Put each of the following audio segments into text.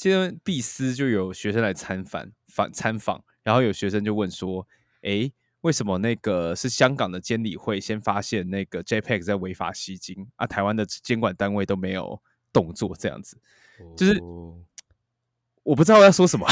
今天必思就有学生来参访访参访，然后有学生就问说：“诶，为什么那个是香港的监理会先发现那个 JPEG 在违法吸金啊？台湾的监管单位都没有动作，这样子，就是哦我不知道要说什么。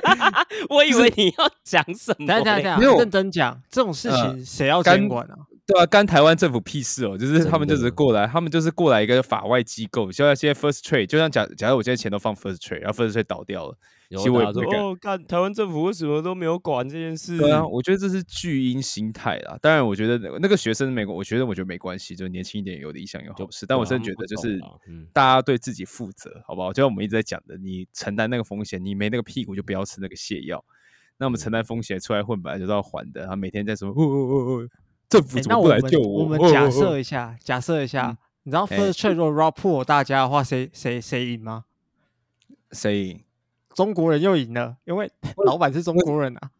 我以为你要讲什么嘞？等一下等等没有一下，认真讲，这种事情谁要干监管啊？对啊，干台湾政府屁事哦！就是他们就只是过来，他们就是过来一个法外机构，就像现在 First Trade，就像假假如我现在钱都放 First Trade，然后 First Trade 倒掉了，有其实我也不哦，看台湾政府为什么都没有管这件事？对啊，我觉得这是巨婴心态啦。当然，我觉得那那个学生美国，我觉得我觉得没关系，就年轻一点有理想有好事。但我真的觉得就是嗯，大家对自己负责，好不好？就像我们一直在讲的，你承担那个风险，你没那个屁股就不要吃那个泻药。那我们承担风险出来混，本来就是要还的。然后每天在说，哦哦哦哦，政府诶怎么不那我们来救我？我们假哦哦哦设一下，假设一下，你知道 First Trade 如果 Rob 破大家的话，谁谁谁赢吗？谁赢？中国人又赢了，因为 老板是中国人啊。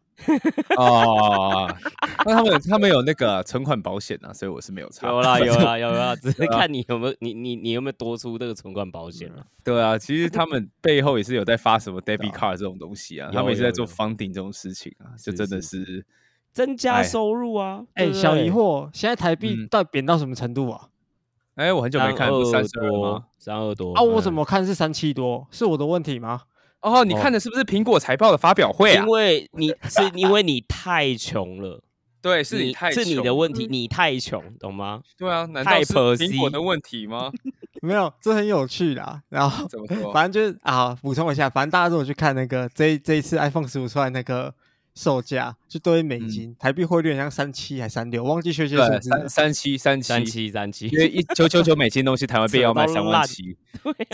哦，那他们他们有那个存款保险啊，所以我是没有差。有啦有啦 有啦，只是看你有没有你你你有没有多出这个存款保险了。对啊，其实他们背后也是有在发什么 debit card 这种东西啊，他有们也是在做 funding 这种事情啊，就真的是是增加哎收入啊！哎、小疑惑，现在台币嗯到底贬到什么程度啊？哎，我很久没看，不是三十二多吗？，三二多啊，我嗯怎么看是三七多？是我的问题吗？哦，你哦看的是不是苹果财报的发表会啊因？为你是因为你太穷了，对，是你太是你的问题，你太穷，懂吗？对啊，难道苹果的问题吗？没有，这很有趣啦。然后怎么说？反正就是啊，补充一下，反正大家如果去看那个这这一次 iPhone 十五出来那个售价，就都是美金，台币汇率好像三七还三六，忘记确切数字。三三七三三七，三七。因，为一九九九美金东西，台湾币要卖三万 烂。七，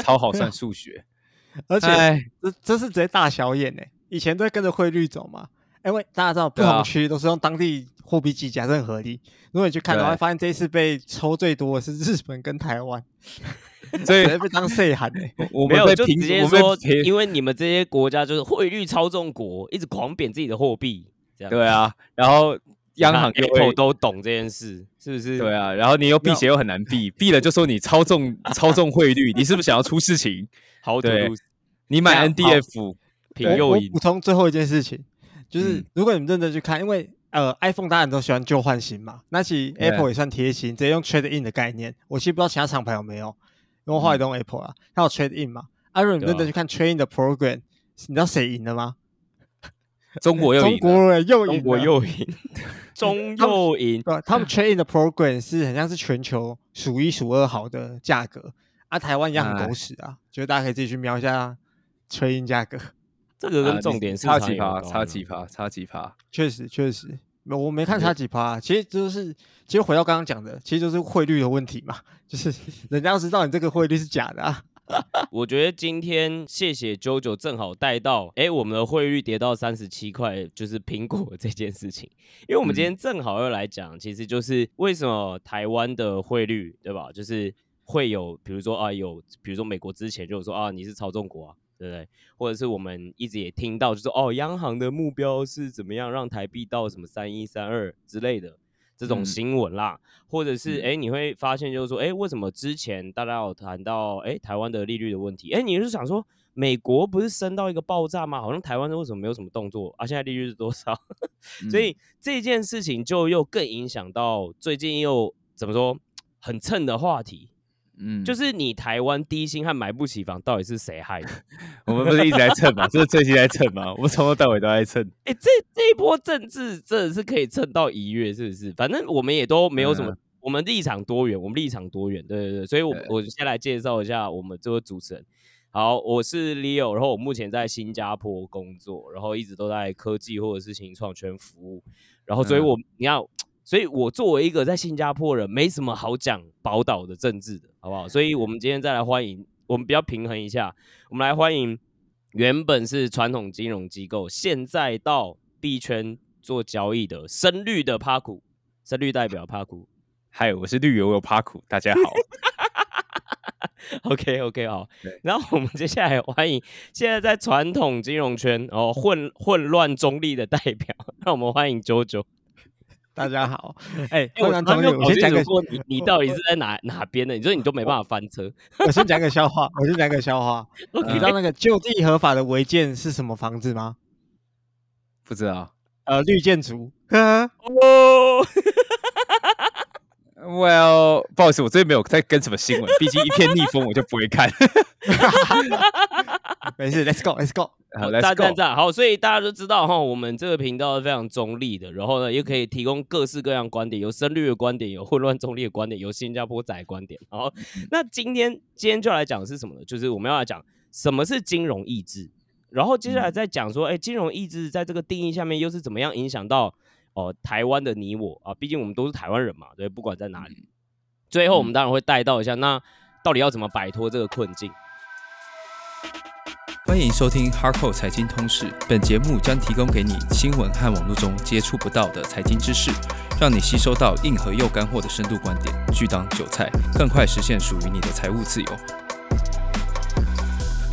超好算数学。而且哎，这这是直接大小眼呢、以前都会跟着汇率走嘛，因为大家知道不同区都是用当地货币计价，这很合理。如果你去看的话，发现这一次被抽最多的是日本跟台湾，所以被当税喊呢。我没有就们被评直接说因为你们这些国家就是汇率操纵国，一直狂贬自己的货币，这样对啊，然后央行又 Apple 会都懂这件事，是不是？对啊，然后你又避有险又很难避，避了就说你操纵 操纵汇率，你是不是想要出事情？好赌对你买 NDF，我我补，充最后一件事情，就是嗯如果你们认真去看，因为呃，iPhone 大家都喜欢旧换新嘛，那其实 Apple 也算贴心，直接用 Trade In 的概念。我其实不知道其他厂牌有没有，因为我后来都用 Apple 啊，它有 Trade In 嘛。啊，如果你对啊认真去看 Trade In 的 program，你知道谁赢了吗？中国又赢了，中国人又赢了，中国又赢，中又赢？他们 Trade In 的 program 是很像是全球数一数二好的价格，啊，台湾一样很哎狗屎啊，觉得大家可以自己去瞄一下 Trade In 价格。这个跟重点是差几趴，差几趴，差几趴。确实，确实，没我没看差几趴、啊其实就是，其实回到刚刚讲的，其实就是汇率的问题嘛，就是 人家要知道你这个汇率是假的啊。我觉得今天谢谢 JoJo 正好带到，哎，我们的汇率跌到三十七块，就是苹果这件事情。因为我们今天正好要来讲，其实就是为什么台湾的汇率，对吧？就是会有，比如说啊，有，比如说美国之前就有说啊，你是操纵国啊，对不对？或者是我们一直也听到，就是哦，央行的目标是怎么样让台币到什么三一三二之类的。这种嗯新闻啦，或者是嗯哎、诶你会发现就是说，哎，为什么之前大家有谈到哎台湾的利率的问题？哎，你是想说美国不是升到一个爆炸吗？好像台湾为什么没有什么动作啊？现在利率是多少？所以这件事情就又更影响到最近又怎么说很蹭的话题，嗯，就是你台湾低薪和买不起房到底是谁害的？我们不是一直在蹭嘛，这是最近在蹭嘛，我们从头到尾都在蹭。哎、这这一波政治真的是可以蹭到一月，是不是？反正我们也都没有什么，嗯我们立场多元，我们立场多元，对对对。所以我，对我先来介绍一下我们这位主持人。好，我是 Leo，然后我目前在新加坡工作，然后一直都在科技或者是新创圈服务。然后，所以嗯我、你要，所以我作为一个在新加坡人，没什么好讲宝岛的政治的，好不好？所以我们今天再来欢迎，我们比较平衡一下，我们来欢迎原本是传统金融机构，现在到币圈做交易的深绿的帕库，深绿代表帕库。嗨，我是绿油油帕库，大家好。OK OK 好，然后我们接下来欢迎现在在传统金融圈哦混混乱中立的代表，让我们欢迎九九。大家好，哎，哎我先讲个，你你到底是在哪哪边的？你说你都没办法翻车。我先讲个笑话，我先讲个笑话。你知道那个就地合法的违建是什么房子吗？不知道。呃，绿建筑。哦，Well，不好意思，我最近没有在跟什么新闻，毕竟一片逆风我就不会看。没事，Let's go，Let's go。好赞，Let's 赞 go。赞！好，所以大家都知道哈，我们这个频道是非常中立的，然后呢，又可以提供各式各样观点，有深绿的观点，有混乱中立的观点，有新加坡仔的观点。好，那今天今天就来讲的是什么呢？就是我们要来讲什么是金融意志，然后接下来再讲说，哎、金融意志在这个定义下面又是怎么样影响到哦、台湾的你我啊？毕竟我们都是台湾人嘛，对，不管在哪里。最后我们当然会带到一下，那到底要怎么摆脱这个困境？欢迎收听 Hardcore 财经通识，本节目将提供给你新闻和网络中接触不到的财经知识，让你吸收到硬核又干货的深度观点，拒当韭菜，更快实现属于你的财务自由。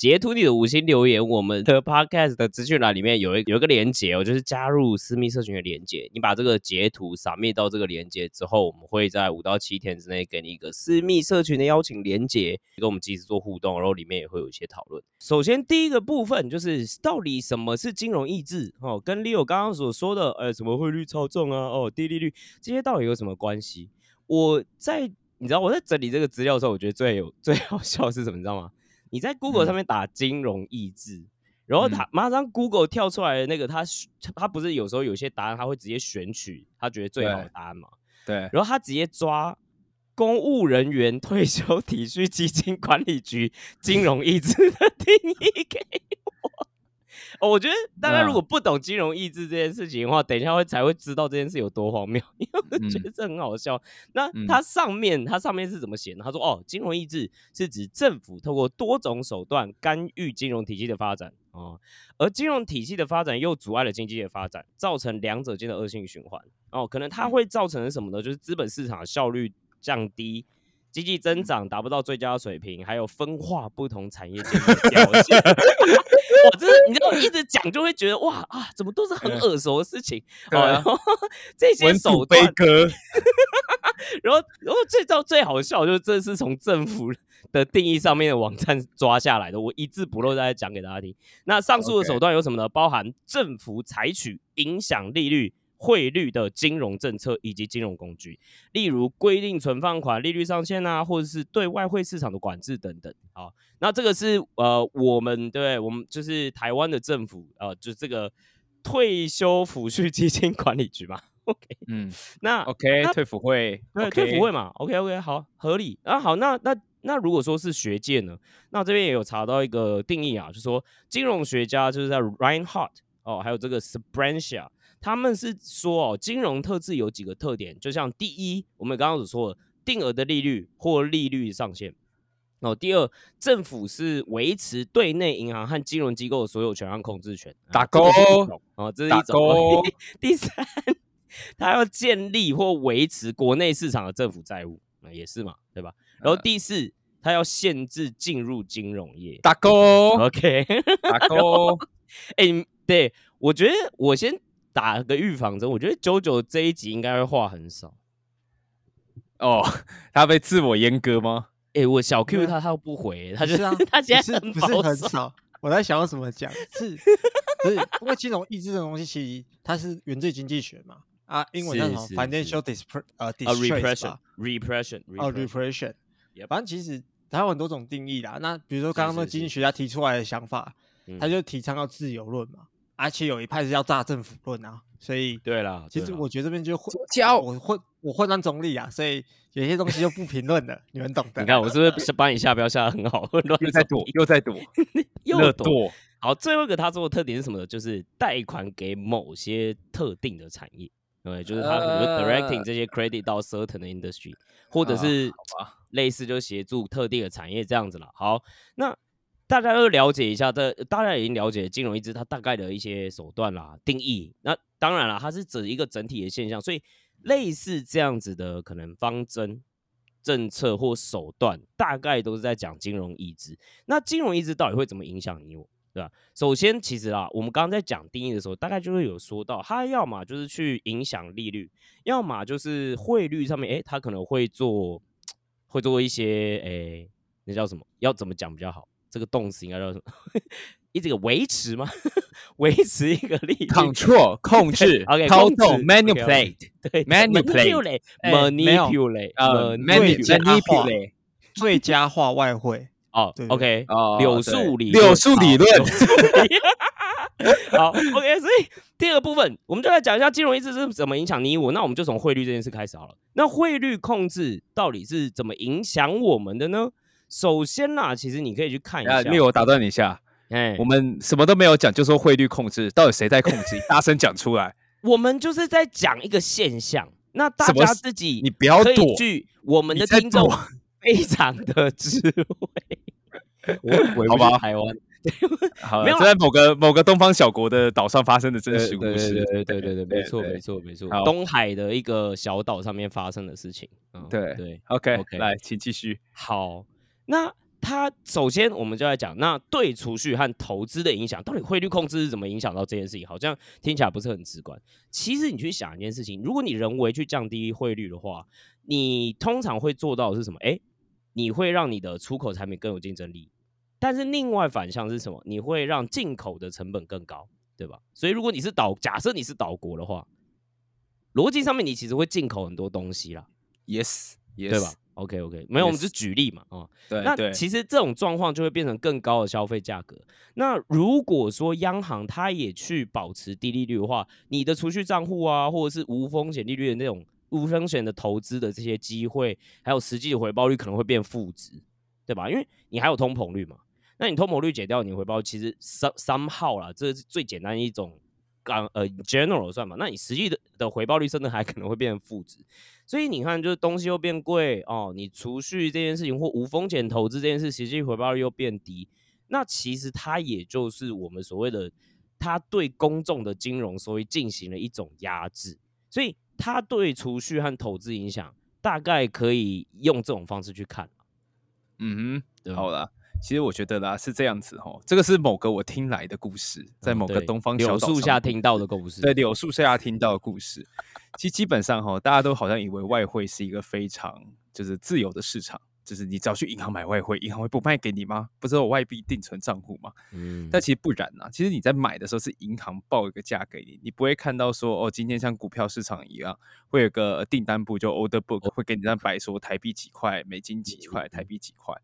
截图你的五星留言。我们的 podcast 的资讯栏里面有一有一个连接哦，就是加入私密社群的连接。你把这个截图扫灭到这个连接之后，我们会在五到七天之内给你一个私密社群的邀请连接，跟我们及时做互动，然后里面也会有一些讨论。首先第一个部分就是到底什么是金融意志哦，跟 Leo 刚刚所说的，呃，什么汇率操纵啊，哦，低利率这些到底有什么关系？我在你知道我在整理这个资料的时候，我觉得最有最好笑的是什么？你知道吗？你在 Google 上面打金融意志，然后他马上 Google 跳出来的那个，他他不是有时候有些答案他会直接选取他觉得最好的答案嘛？对，然后他直接抓公务人员退休 体恤基金管理局金融意志的定义给我。哦，我觉得大家如果不懂金融意志这件事情的话，等一下会才会知道这件事有多荒谬，因为我觉得这很好笑。那嗯它上面它上面是怎么写呢？他说哦，金融意志是指政府透过多种手段干预金融体系的发展哦，而金融体系的发展又阻碍了经济的发展，造成两者间的恶性循环。哦，可能它会造成什么呢？就是资本市场效率降低，经济增长达不到最佳水平，还有分化不同产业间的 表现。我，这是你知道，一直讲就会觉得哇啊，怎么都是很耳熟的事情然后这些文手段，歌，然后 然后最到最好笑就是这是从政府的定义上面的网站抓下来的，我一字不漏再讲给大家听。那上述的手段有什么呢？包含政府采取影响利率。汇率的金融政策以及金融工具，例如规定存放款利率上限啊，或者是对外汇市场的管制等等。好，那这个是呃，我们对我们就是台湾的政府呃，就这个退休抚恤基金管理局嘛。OK，嗯 那，OK，那退辅会，退辅会嘛，OK OK，好，合理。啊，好，那那那如果说是学界呢，那这边也有查到一个定义啊，就是说金融学家就是在 Reinhardt 哦，还有这个 Sprancia，他们是说哦，金融特质有几个特点，就像第一，我们刚刚所说的定额的利率或利率上限。哦，第二，政府是维持对内银行和金融机构的所有权和控制权。啊打勾啊哦，这是一种。勾 第三，他要建立或维持国内市场的政府债务，那也是嘛，对吧？然后呃第四，他要限制进入金融业。打勾，OK，打 勾，哎、对我觉得我先打个预防针，我觉得九九这一集应该会话很少。哦，他被自我阉割吗？哎、我小 Q 他他他不回，他就是 他现不是在很不是。很少。我在想要怎么讲，是不是因为金融意志这种东西，其实它是源自于经济学嘛？啊，英文叫什么？financial dispre 呃啊 distress，repression 吧？repression 哦。Yep 反正其实它有很多种定义啦。那比如说刚刚那经济学家提出来的想法，他嗯就提倡要自由论嘛，而且有一派是要炸政府论啊。所以对啦，其实我觉得这边就混教我混我混乱中立啊，所以有些东西就不评论了，你们懂的。你看我是不是帮你下标下的很好，混乱又在躲，又在躲，又躲。好，最后一个他做的特点是什么呢？就是贷款给某些特定的产业，对，就是他可能会 directing 呃这些 credit 到 certain 的 industry，或者啊是类似就协助特定的产业这样子了。好，那大家都了解一下，这大家已经了解金融一支它大概的一些手段啦、定义。那当然了，它是指一个整体的现象，所以类似这样子的可能方针、政策或手段，大概都是在讲金融意志。那金融意志到底会怎么影响你我？对吧？首先，其实啊，我们刚刚在讲定义的时候，大概就会有说到，它要么就是去影响利率，要么就是汇率上面，诶，它可能会做，会做一些，诶，那叫什么？要怎么讲比较好？这个动词应该叫什么？一这个维持吗？维持一个利率，control 控制，OK，操控制纵，manipulate，对 manipulate manipulate，manipulate，呃 manipulate，manipulate，最佳化外汇，哦，OK，哦柳对树理柳树理论好，OK，所以第二个部分，我们就来讲一下金融意志是怎么影响你我。那我们就从汇率这件事开始好了。那汇率控制到底是怎么影响我们的呢？首先啦，其实你可以去看一啊，下，丽，我打断你一下，哎，我们什么都没有讲，就说汇率控制，到底谁在控制？大声讲出来，我们就是在讲一个现象。那大家自己你不要躲据我们的听众非常的智慧，我回不好吧去台湾。好了，没有在某个某个东方小国的岛上发生的真实故事。对对对对对，没错没错没错，东海的一个小岛上面发生的事情。嗯对对，OK，OK 来，请继续。好，那它首先我们就来讲，那对储蓄和投资的影响，到底汇率控制是怎么影响到这件事情？好像听起来不是很直观。其实你去想一件事情，如果你人为去降低汇率的话，你通常会做到的是什么？哎，你会让你的出口产品更有竞争力。但是另外反向是什么？你会让进口的成本更高，对吧？所以如果你是岛，假设你是岛国的话，逻辑上面你其实会进口很多东西啦，Yes，对吧？？OK OK，没有，我们就举例嘛，哦，那对那，其实这种状况就会变成更高的消费价格。那如果说央行它也去保持低利率的话，你的储蓄账户啊，或者是无风险利率的那种无风险的投资的这些机会，还有实际的回报率可能会变负值，对吧？因为你还有通膨率嘛。那你通膨率减掉，你回报其实 some somehow 啦，这是最简单的一种刚呃 general 算嘛。那你实际的的回报率甚至还可能会变成负值。所以你看，就是东西又变贵哦，你储蓄这件事情或无风险投资这件事，实际回报率又变低，那其实它也就是我们所谓的，它对公众的金融收益进行了一种压制，所以它对储蓄和投资影响，大概可以用这种方式去看，嗯哼，好了。其实我觉得啦是这样子哦，这个是某个我听来的故事，在嗯某个东方小树下听到的故事，对柳树下听到的故事。其实基本上哈，大家都好像以为外汇是一个非常就是自由的市场，就是你只要去银行买外汇，银行会不卖给你吗？不是有外币定存账户吗？嗯，但其实不然呐、其实你在买的时候是银行报一个价给你，你不会看到说哦，今天像股票市场一样，会有个订单簿就 order book 会给你那白说台币几块，美金几块，台币几块。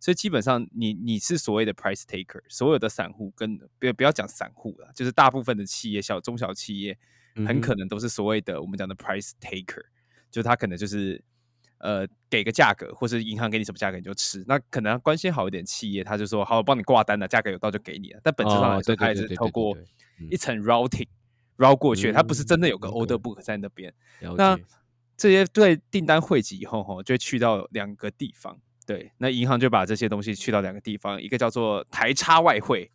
所以基本上你你是所谓的 price taker，所有的散户跟不要不要讲散户了，就是大部分的企业小中小企业，很可能都是所谓的我们讲的 price taker，就他可能就是。呃，给个价格，或是银行给你什么价格你就吃。那可能关系好一点企业，他就说好，我帮你挂单了，价格有到就给你了。但本质上来说，它也是透过一层 routing 绕过去，它不是真的有个嗯 order book 在那边。了那这些对订单汇集以后，哈，就会去到两个地方。对，那银行就把这些东西去到两个地方，一个叫做台差外汇，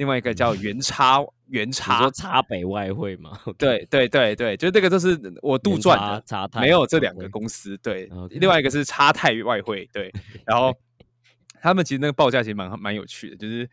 另外一个叫元差元你差说。差北外汇吗？对对对对，就这个都是我杜撰的，差差泰没有这两个公司。对另外一个是差泰外汇，对，然后他们其实那个报价其实蛮蛮有趣的，就是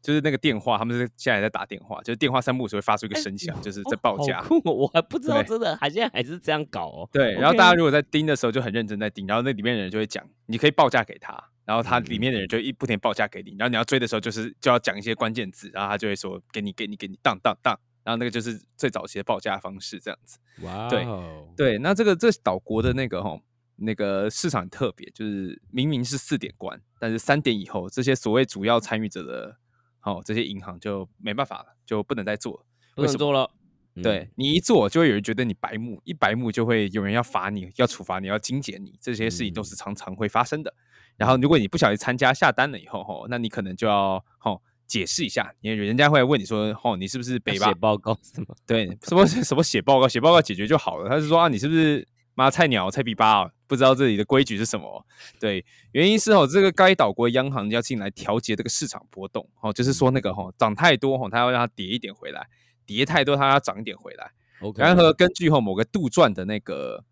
就是那个电话，他们是现在在打电话，就是电话三不五时会发出一个声响，就是在报价。酷哦，我还不知道真的还现在还是这样搞哦。对，然后大家如果在盯的时候就很认真在盯，然后那里面的人就会讲，你可以报价给他，然后他嗯里面的人就一不停报价给你，然后你要追的时候就是就要讲一些关键字，然后他就会说给你给你给你当当当，然后那个就是最早期的报价方式这样子。哇对哦，对，那这个这岛国的那个哈那个市场很特别，就是明明是四点关，但是三点以后，这些所谓主要参与者的哦这些银行就没办法了，就不能再做了。不为什么能做了。嗯对你一做，就会有人觉得你白目，一白目就会有人要罚你，要处罚你，要精简你，这些事情都是常常会发生的。然后，如果你不小心参加下单了以后，吼，那你可能就要吼解释一下，因为人家会来问你说，吼，你是不是北吧要写？报告是吗？对，什么 什么写报告，写报告解决就好了。他是说啊，你是不是妈菜鸟菜逼吧？不知道这里的规矩是什么。对，原因是哦，这个该岛国央行要进来调节这个市场波动，哦，就是说那个哈涨太多哈，它要让它跌一点回来；跌太多，它要涨一点回来。OK，然后根据哈某个杜撰的那个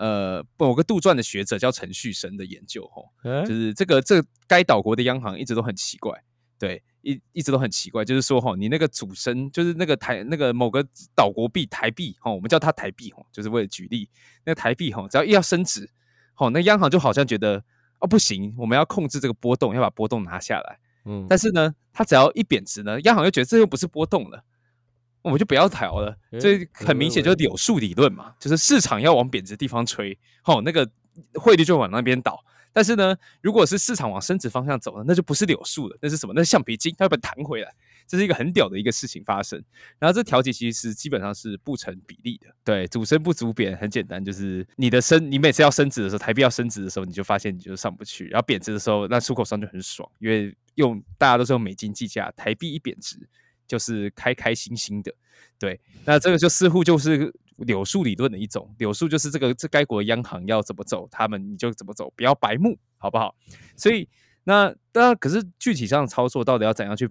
呃某个杜撰的学者叫陈旭生的研究哈，嗯就是这个这个该岛国的央行一直都很奇怪，对，一一直都很奇怪，就是说哈，你那个主升就是那个台那个某个岛国币台币吼，我们叫它台币吼，就是为了举例，那个台币吼，只要一要升值，吼，那央行就好像觉得哦不行，我们要控制这个波动，要把波动拿下来，嗯但是呢，它只要一贬值呢，央行又觉得这又不是波动了。我们就不要调了，诶这很明显就是柳树理论嘛，就是市场要往贬值地方吹，吼，那个汇率就往那边倒。但是呢，如果是市场往升值方向走呢，那就不是柳树了，那是什么？那是橡皮筋，它会把它弹回来。这是一个很屌的一个事情发生。然后这调节其实基本上是不成比例的，对，主升不足贬，很简单，就是你的升，你每次要升值的时候，台币要升值的时候，你就发现你就上不去，然后贬值的时候，那出口商就很爽，因为用大家都是用美金计价，台币一贬值就是开开心心的，对，那这个就似乎就是柳树理论的一种，柳树就是这个这该国央行要怎么走，他们你就怎么走，不要白目，好不好？所以那当然，可是具体上的操作到底要怎样去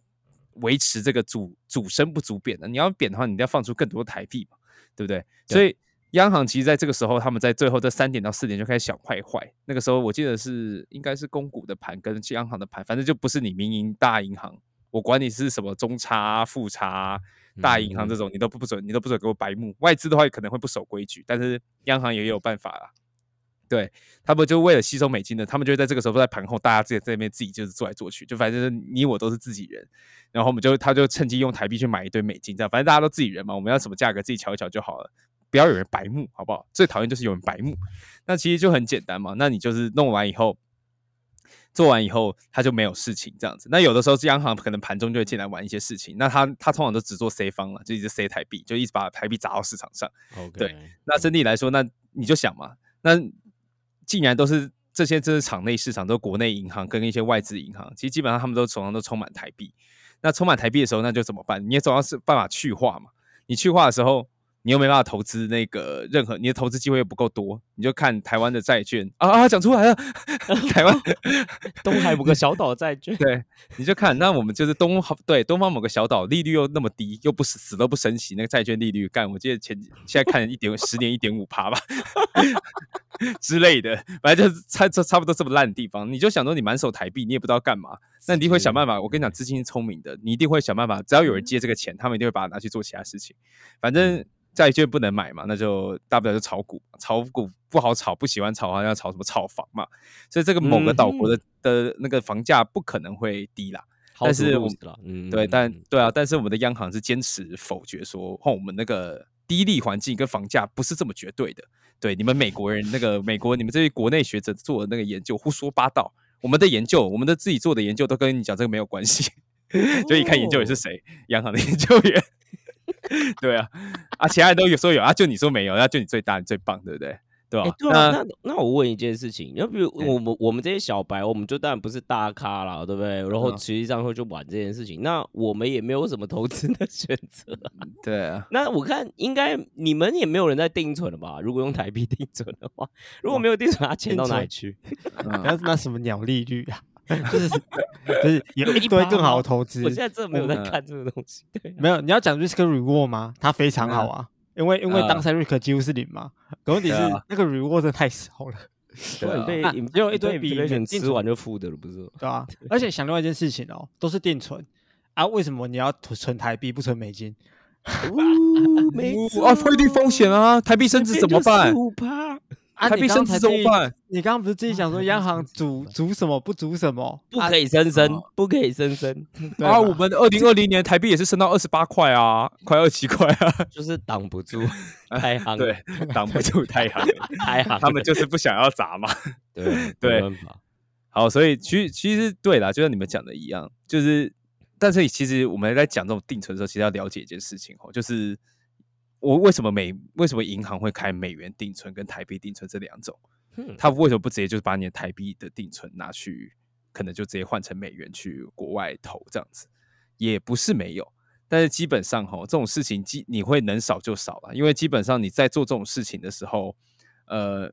维持这个主主升不足贬呢？你要贬的话，你一定要放出更多台币嘛，对不对？所以央行其实在这个时候，他们在最后这三点到四点就开始想坏坏。那个时候我记得是应该是公股的盘跟央行的盘，反正就不是你民营大银行，我管你是什么中差啊、副差啊、大银行这种，你都不不准，你都不准给我白目。外资的话可能会不守规矩，但是央行也有办法啦。对他们就为了吸收美金的，他们就会在这个时候在盘后，大家自己在那边自己就是做来做去，就反正你我都是自己人，然后我们就他就趁机用台币去买一堆美金，这样反正大家都自己人嘛，我们要什么价格自己瞧一瞧就好了，不要有人白目，好不好？最讨厌就是有人白目，那其实就很简单嘛，那你就是弄完以后。做完以后，他就没有事情这样子。那有的时候，央行可能盘中就会进来玩一些事情。那他他通常都只做 C 方了，就一直 C 台币，就一直把台币砸到市场上。OK，对那整体来说，那你就想嘛，那既然都是这些，这是场内市场，都国内银行跟一些外资银行，其实基本上他们都手上都充满台币。那充满台币的时候，那就怎么办？你也总要是办法去化嘛。你去化的时候，你又没办法投资那个任何，你的投资机会又不够多，你就看台湾的债券啊啊，讲出来了，台湾 东海某个小岛债券，对，你就看，那我们就是东好对东方某个小岛，利率又那么低，又不死死都不升息，那个债券利率干，我记得前几现在看一点十年一点五趴吧 之类的，反正就是差差差不多这么烂的地方，你就想说你满手台币，你也不知道干嘛，那你一定会想办法。我跟你讲，资金是聪明的，你一定会想办法，只要有人借这个钱，他们一定会把它拿去做其他事情，反正。债券不能买嘛，那就大不了就炒股，炒股不好炒，不喜欢炒，好像要炒什么炒房嘛，所以这个某个岛国的、的那个房价不可能会低啦。但是我们，嗯，对，但对啊，但是我们的央行是坚持否决说，哦，我们那个低利环境跟房价不是这么绝对的。对，你们美国人那个 美国你们这些国内学者做的那个研究胡说八道，我们的研究，我们的自己做的研究都跟你讲这个没有关系。就一看研究员是谁，央行的研究员。对啊，啊，其他人都有说有啊，就你说没有，那就你最大，你最棒，对不对？对吧、欸？对啊，那那我问一件事情，要比如我们我们这些小白，我们就当然不是大咖啦，对不对？然后实际上会去玩这件事情，那我们也没有什么投资的选择。对啊，那我看应该你们也没有人在定存了吧？如果用台币定存的话，如果没有定存，它钱到哪里去？不要那什么鸟利率啊，就是 就是有一堆更好的投资。我现在真的没有在看这个东西。对，没有你要讲 risk reward 吗？它非常好啊。因为因为当时 risk 几乎是零嘛，可问题是那个 reward 真的太少了，对啊，只有一堆比钱吃完就负的了，不是？对啊，而且想另外一件事情哦，都是定存啊，为什么你要存台币不存美金？没啊，汇率风险啊，台币升值怎么办？五趴。啊，台币升值怎么办？你刚刚不是自己讲说央行主主什么不主什么？不可以升升，不可以升升。啊，我们二零二零年台币也是升到二十八块啊，快二七块啊，就是挡不住太行，对，挡不住太行，太行，他们就是不想要砸嘛。对对。好，所以其实其实对啦，就像你们讲的一样，就是，但是其实我们在讲这种定存的时候，其实要了解一件事情哦，就是。我为什么美为什么银行会开美元定存跟台币定存这两种？他为什么不直接就是把你的台币的定存拿去，可能就直接换成美元去国外投这样子？也不是没有，但是基本上哈，这种事情基你会能少就少了，因为基本上你在做这种事情的时候，呃，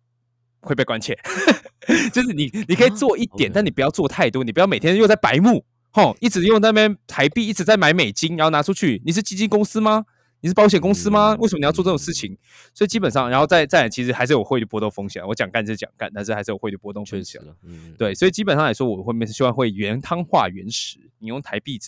会被关切。就是你你可以做一点，但你不要做太多，你不要每天又在白目，吼，一直用那边台币，一直在买美金，然后拿出去。你是基金公司吗？你是保险公司吗？嗯为什么你要做这种事情？所以基本上，然后再再来，其实还是有汇率波动风险。我讲干是讲干，但是还是有汇率波动风险。对，所以基本上来说，我会面希望会原汤化原石，你用台币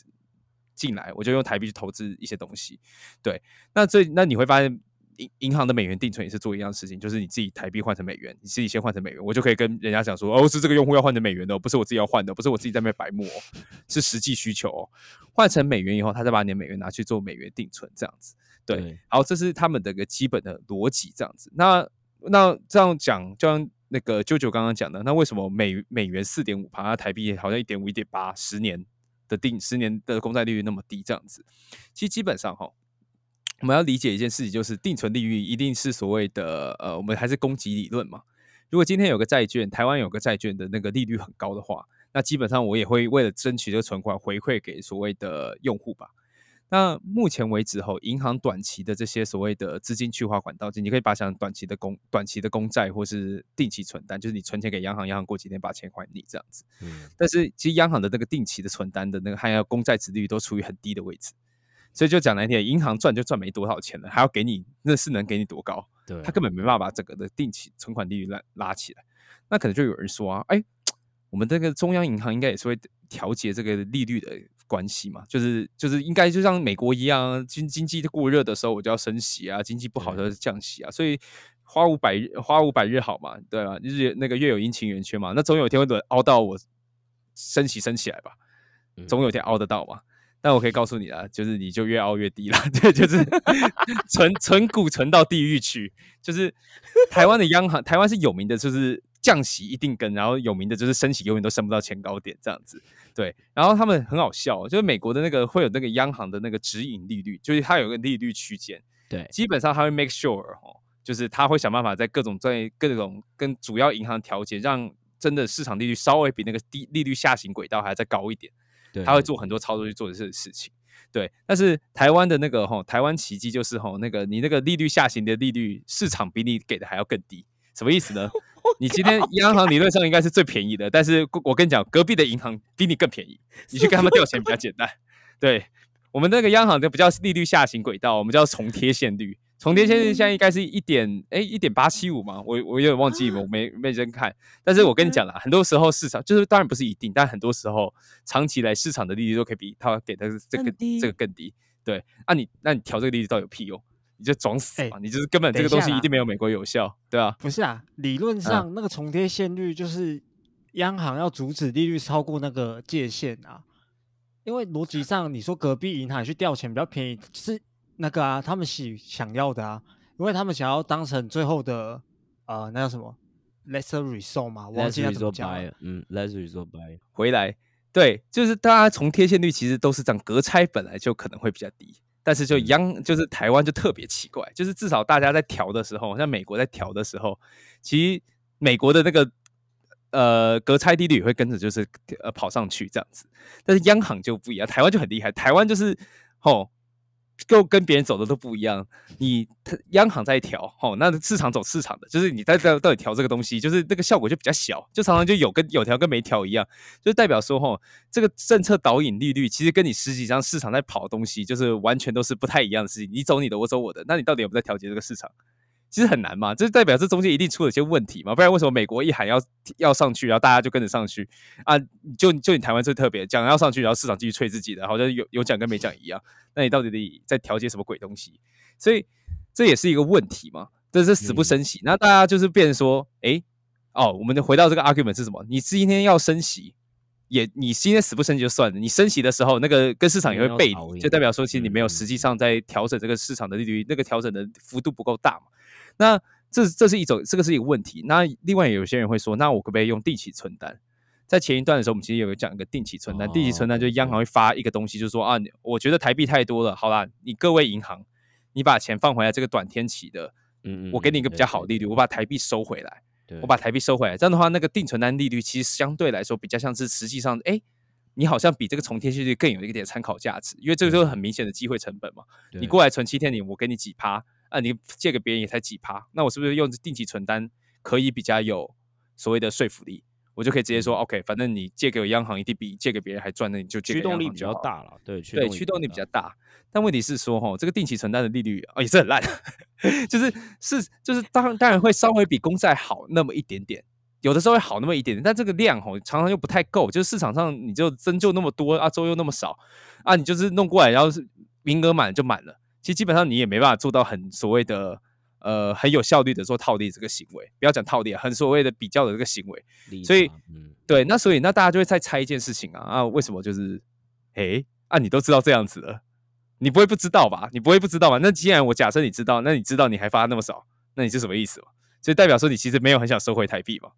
进来，我就用台币去投资一些东西。对，那这那你会发现，银银行的美元定存也是做一样的事情，就是你自己台币换成美元，你自己先换成美元，我就可以跟人家讲说，哦，是这个用户要换成美元的哦，不是我自己要换的，不是我自己在那边白目哦，是实际需求哦。换成美元以后，他再把你的美元拿去做美元定存，这样子。对，对然后这是他们的一个基本的逻辑，这样子。那那这样讲，就像那个啾啾刚刚讲的，那为什么美美元四点五趴，那台币好像一点五、一点八，十年的定十年的公债利率那么低，这样子？其实基本上哈，我们要理解一件事情，就是定存利率一定是所谓的呃，我们还是供给理论嘛。如果今天有个债券，台湾有个债券的那个利率很高的话，那基本上我也会为了争取这个存款回馈给所谓的用户吧。那目前为止后，银行短期的这些所谓的资金去化管道，你可以把想短期的公短期的公债或是定期存单，就是你存钱给央行，央行过几天把钱还你这样子。嗯，但是其实央行的那个定期的存单的那个还有公债值率都处于很低的位置，所以就讲难听点，银行赚就赚没多少钱了，还要给你那是能给你多高？对，他根本没办法把整个的定期存款利率拉拉起来。那可能就有人说啊，哎，我们这个中央银行应该也是会调节这个利率的关系嘛，就是就是应该就像美国一样啊，经经济过热的时候我就要升息啊，经济不好的时候降息啊，所以花无百日花无百日好嘛，对吧、日那个月有阴晴圆缺嘛，那总有一天会轮凹到我升息升起来吧，总有一天凹得到嘛。但我可以告诉你啊，就是你就越凹越低啦，对，就是 存存股存到地狱去。就是台湾的央行，台湾是有名的，就是降息一定跟，然后有名的就是升息永远都升不到前高点这样子。对，然后他们很好笑哦，就是美国的那个会有那个央行的那个指引利率，就是它有个利率区间，对，基本上他会 make sure 哦，就是他会想办法在各种在各种跟主要银行调节，让真的市场利率稍微比那个低利率下行轨道还要再高一点。对，他会做很多操作去做这些事情。对，但是台湾的那个吼，台湾奇迹就是吼，那个你那个利率下行的利率，市场比你给的还要更低，什么意思呢？你今天央行理论上应该是最便宜的，但是我跟你讲，隔壁的银行比你更便宜，你去跟他们调钱比较简单。对我们那个央行就不叫利率下行轨道，我们叫重贴现率。重贴现率现在应该是一点哎一点八七五嘛，我我有点忘记，我没没认看。但是我跟你讲啦，很多时候市场就是当然不是一定，但很多时候长期来市场的利率都可以比它给的这个这个更低。对，那、你那你调这个利率到底有屁用？你就装死哎嘛！你就是根本这个东西一定没有美国有效，对啊，不是啊，理论上那个重贴现率就是央行要阻止利率超过那个界限啊，因为逻辑上你说隔壁银行去调钱比较便宜，是那个啊，他们喜想要的啊，因为他们想要当成最后的呃那叫什么？Lesser result 嘛，我忘记他怎么讲了。嗯，Let's resort by，回来，对，就是大家从贴现率其实都是这样，隔差本来就可能会比较低，但是就嗯。央就是台湾就特别奇怪，就是至少大家在调的时候，像美国在调的时候，其实美国的那个呃隔差利率也会跟着就是呃跑上去这样子，但是央行就不一样，台湾就很厉害，台湾就是吼。就跟别人走的都不一样，你央行在调，吼，那市场走市场的，就是你在到到底调这个东西，就是那个效果就比较小，就常常就有跟有调跟没调一样，就代表说，吼，这个政策导引利率其实跟你实际上市场在跑的东西，就是完全都是不太一样的事情。你走你的，我走我的，那你到底有没有在调节这个市场？其实很难嘛，这代表这中间一定出了些问题嘛，不然为什么美国一喊要要上去，然后大家就跟着上去啊？就就你台湾最特别，讲要上去，然后市场继续吹自己的，好像有有讲跟没讲一样。那你到底在调节什么鬼东西？所以这也是一个问题嘛，这是死不升息。那大家就是变成说，诶，哦，我们就回到这个 argument 是什么？你今天要升息，也你今天死不升息就算了，你升息的时候，那个跟市场也会背离，就代表说其实你没有嗯实际上在调整这个市场的利率，那个调整的幅度不够大嘛。那这这是一种，这个是一个问题。那另外有些人会说，那我可不可以用定期存单？在前一段的时候，我们其实有讲一个定期存单，定期存单就是央行会发一个东西，就是说啊，我觉得台币太多了，好啦，你各位银行，你把钱放回来这个短天期的，嗯嗯，我给你一个比较好的利率，我把台币收回来。对我把台币收回来，这样的话，那个定存单利率其实相对来说比较像是实际上，哎，你好像比这个重贴现率更有一点参考价值，因为这个就是很明显的机会成本嘛。你过来存七天，你我给你几趴啊？你借给别人也才几趴，那我是不是用定期存单可以比较有所谓的说服力，我就可以直接说嗯，OK，反正你借给我央行一定比借给别人还赚，那你就借给驱动力比较大了，对，驱对，动驱动力比较大。但问题是说，哈，这个定期存单的利率哦也是很烂，就是是就是当然当然会稍微比公债好那么一点点，有的时候会好那么一点点，但这个量吼常常又不太够，就是市场上你就增就那么多啊，周又那么少啊，你就是弄过来，然后是名额满就满了，其实基本上你也没办法做到很所谓的呃很有效率的做套利这个行为，不要讲套利啊，很所谓的比较的这个行为。所以嗯，对，那所以那大家就会再猜一件事情啊啊，为什么就是，诶啊，你都知道这样子了，你不会不知道吧？你不会不知道吧？那既然我假设你知道，那你知道你还发那么少，那你是什么意思嘛？所以代表说你其实没有很想收回台币嘛？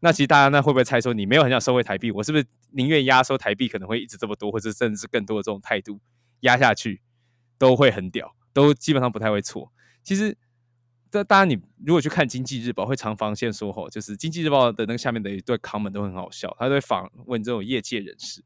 那其实大家那会不会猜说你没有很想收回台币？我是不是宁愿压缩台币可能会一直这么多，或者甚至更多的这种态度压下去，都会很屌，都基本上不太会错。其实，这当然你如果去看《经济日报》，会常发现说，吼，就是《经济日报》的那个下面的一对 comment 都很好笑，他都会访问这种业界人士，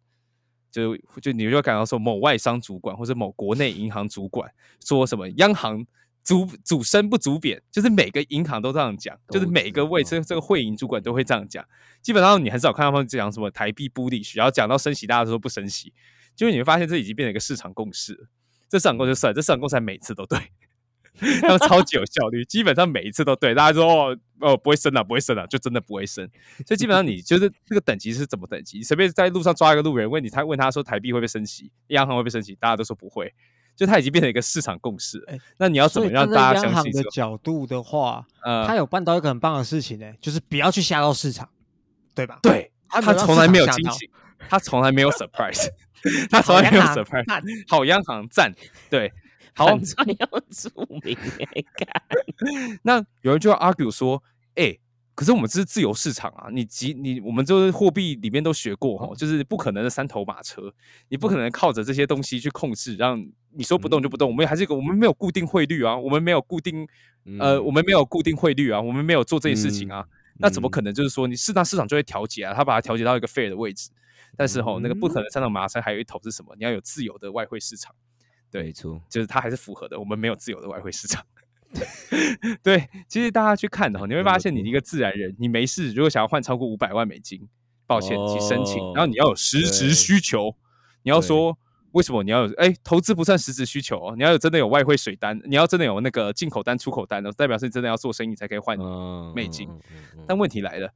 就就你就会感到说某外商主管或者某国内银行主管说什么央行主主升不主贬，就是每个银行都这样讲，就是每个位知道这这个会银主管都会这样讲。基本上你很少看到他们讲什么台币 bullish，然后讲到升息，大家都说不升息，就是你会发现这已经变成一个市场共识了。这市场共识这市场共识还每次都对，他们超级有效率，基本上每一次都对。大家说哦哦不会升啊，不会升啊，就真的不会升。所以基本上你就是这个等级是怎么等级？你随便在路上抓一个路人问你，他问他说台币会不会升息，央行会不会升息，大家都说不会。就它已经变成一个市场共识了。哎那你要怎么让大家相信这个？角度的话，呃他，有办到一个很棒的事情呢、就是不要去吓到市场，对吧？对他他从来没有惊喜，他从来没有 surprise，他从来没有 surprise。好央行赞，对，好，反串要注明哎，干 那有人就要 argue 说，哎、可是我们这是自由市场啊，你集你我们就是货币里面都学过哈，就是不可能的三头马车，你不可能靠着这些东西去控制，让你说不动就不动。我们还是一个，我们没有固定汇率啊，我们没有固定呃，我们没有固定汇率啊，我们没有做这些事情啊，那怎么可能就是说你适当市场就会调节啊？他把它调节到一个 fair 的位置，但是吼，那个不可能三头马车还有一头是什么？你要有自由的外汇市场。对没错，就是它还是符合的。我们没有自由的外汇市场。对，其实大家去看的话，你会发现，你一个自然人，你没事如果想要换超过五百万美金，抱歉，去申请，然后你要有实质需求，你要说为什么你要有？哎，投资不算实质需求哦，你要有真的有外汇水单，你要真的有那个进口单、出口单的，代表是你真的要做生意才可以换嗯美金。嗯嗯嗯但问题来了，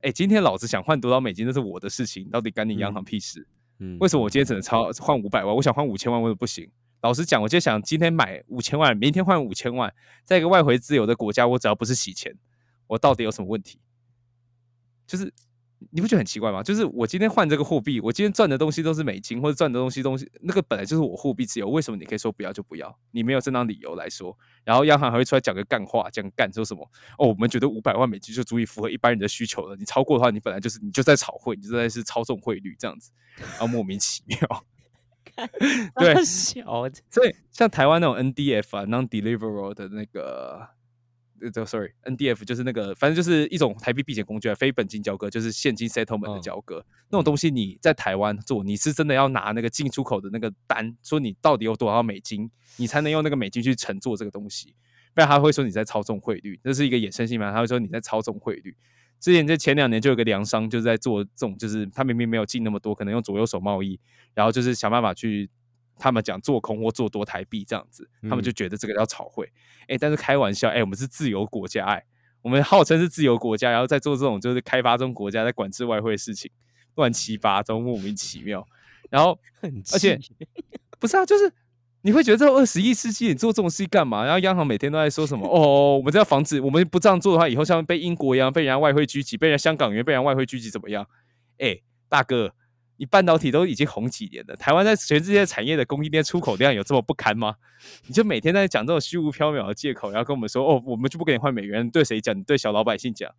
哎，今天老子想换多少美金，那是我的事情，到底干你央行屁事？嗯为什么我今天只能超换五百万？我想换五千万，为什么不行？老实讲，我今天想今天买五千万，明天换五千万，在一个外汇自由的国家，我只要不是洗钱，我到底有什么问题？就是你不觉得很奇怪吗？就是我今天换这个货币，我今天赚的东西都是美金，或者赚的东西东西，那个本来就是我货币自由，为什么你可以说不要就不要？你没有正当理由来说，然后央行还会出来讲个干话，讲干说什么？哦，我们觉得五百万美金就足以符合一般人的需求了，你超过的话，你本来就是你就在炒汇，你就在是操纵汇率这样子，然后莫名其妙。对所以像台湾那种 NDF 啊，non-deliverable 的那个，呃，这 sorry，NDF 就是那个，反正就是一种台币避险工具啊，非本金交割，就是现金 settlement 的嗯交割。那种东西你在台湾做，你是真的要拿那个进出口的那个单，说你到底有多少美金，你才能用那个美金去乘坐这个东西，不然他会说你在操纵汇率，这是一个衍生性嘛，他会说你在操纵汇率。之前在前两年就有个粮商就是在做这种，就是他明明没有进那么多，可能用左右手贸易，然后就是想办法去他们讲做空或做多台币这样子，他们就觉得这个叫炒汇。哎、但是开玩笑，哎、我们是自由国家、哎，我们号称是自由国家，然后在做这种就是开发中国家在管制外汇的事情，乱七八糟，莫名其妙。然后而且 不是啊，就是你会觉得这二十一世纪你做这种事干嘛？然后央行每天都在说什么？哦，我们这要防止，我们不这样做的话，以后像被英国一样被人家外汇狙击，被人家香港人被人家外汇狙击怎么样？哎，大哥，你半导体都已经红几年了，台湾在全世界产业的供应链出口量有这么不堪吗？你就每天在讲这种虚无缥缈的借口，然后跟我们说哦，我们就不给你换美元，对谁讲？你对小老百姓讲，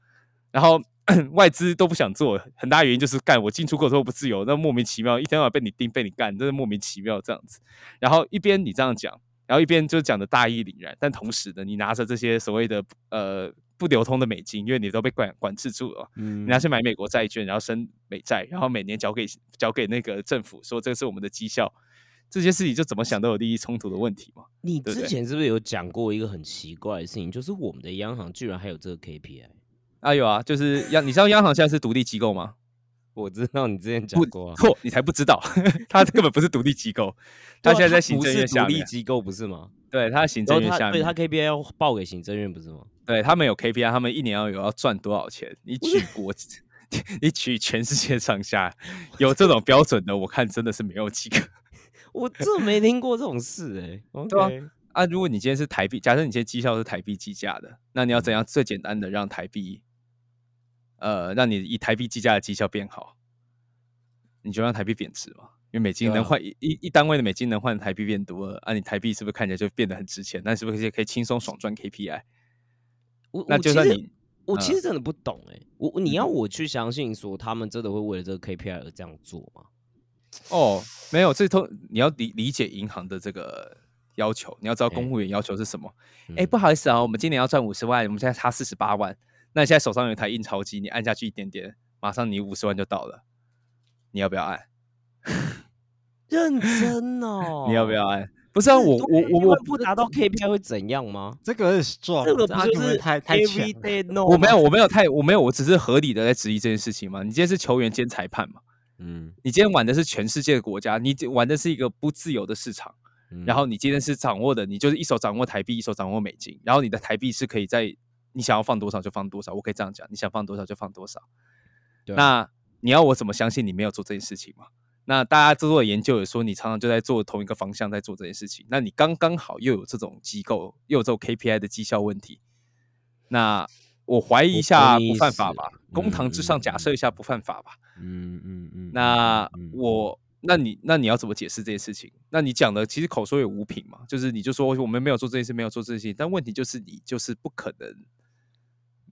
然后 外资都不想做，很大原因就是干我进出口之后不自由，那莫名其妙一天到晚被你盯被你干，真的莫名其妙这样子。然后一边你这样讲，然后一边就讲的大义凛然，但同时呢，你拿着这些所谓的呃不流通的美金，因为你都被管管制住了，嗯你要去买美国债券，然后升美债，然后每年交给交给那个政府，说这是我们的绩效，这些事情就怎么想都有利益冲突的问题嘛。你之前是不是有讲过一个很奇怪的事情，就是我们的央行居然还有这个 KPI？啊有啊，就是央，你知道央行现在是独立机构吗？我知道你之前讲过，错，你才不知道，他根本不是独立机构，他现在在行政院下面。独立机构不是吗？对，他行政院下面，对，他 KPI 要报给行政院不是吗？对他们有 KPI，他们一年要有要赚多少钱？你举国，你举全世界上下有这种标准的，我看真的是没有几个。我这没听过这种事哎。对啊，啊，如果你今天是台币，假设你今天绩效是台币计价的，那你要怎样最简单的让台币？呃，让你以台币计价的绩效变好，你就让台币贬值嘛？因为美金能换一一单位的美金能换台币变多了，啊，你台币是不是看起来就变得很值钱？那是不是可以轻松爽赚 KPI？我那就算你，我其实真的不懂哎，我你要我去相信说他们真的会为了这个 KPI 而这样做吗？哦，没有，这通你要理理解银行的这个要求，你要知道公务员要求是什么。哎，不好意思啊，我们今年要赚五十万，我们现在差四十八万。那你现在手上有一台印钞机，你按下去一点点，马上你五十万就到了，你要不要按？认真哦，你要不要按？不是啊，我我我我不达到 KPI 会怎样吗？这个是壮，这个不就是太太强？我没有，我没有太，我没有，我只是合理的在质疑这件事情嘛。你今天是球员兼裁判嘛？嗯，你今天玩的是全世界的国家，你玩的是一个不自由的市场，然后你今天是掌握的，你就是一手掌握台币，一手掌握美金，然后你的台币是可以在。你想要放多少就放多少，我可以这样讲，你想放多少就放多少。那你要我怎么相信你没有做这件事情嘛？那大家做的研究也说，你常常就在做同一个方向在做这件事情。那你刚刚好又有这种机构，又有这种 KPI 的绩效问题，那我怀疑一下不犯法吧？公堂之上假设一下不犯法吧？嗯嗯嗯。那我。那你那你要怎么解释这件事情？那你讲的其实口说有无凭嘛，就是你就说我们没有做这件事，没有做这件事情，但问题就是你就是不可能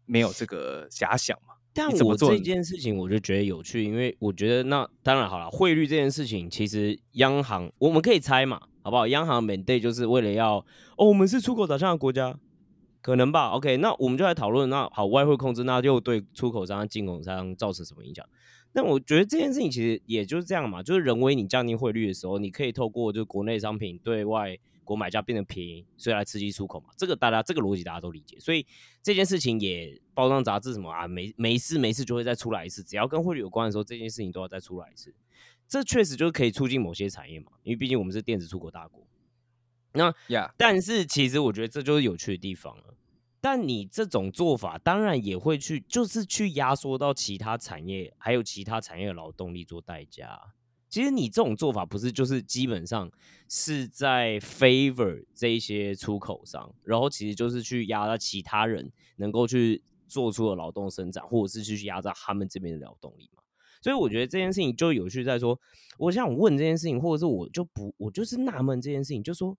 没有这个假想嘛。但我这件事情我就觉得有趣，因为我觉得那当然好了，汇率这件事情其实央行我们可以猜嘛，好不好？央行每 day 就是为了要哦，我们是出口导向的国家，可能吧？OK，那我们就来讨论，那好，外汇控制那又对出口商、进口商造成什么影响？那我觉得这件事情其实也就是这样嘛，就是人为你降低汇率的时候，你可以透过就国内商品对外国买家变得便宜，所以来刺激出口嘛。这个大家这个逻辑大家都理解，所以这件事情也包装杂志什么啊，没没事没事就会再出来一次，只要跟汇率有关的时候，这件事情都要再出来一次。这确实就是可以促进某些产业嘛，因为毕竟我们是电子出口大国。那呀，但是其实我觉得这就是有趣的地方了。但你这种做法当然也会去，就是去压缩到其他产业，还有其他产业的劳动力做代价。其实你这种做法不是就是基本上是在 favor 这一些出口商，然后其实就是去压到其他人能够去做出的劳动生产，或者是去压榨他们这边的劳动力嘛。所以我觉得这件事情就有趣在说，我想问这件事情，或者是我就不，我就是纳闷这件事情，就说。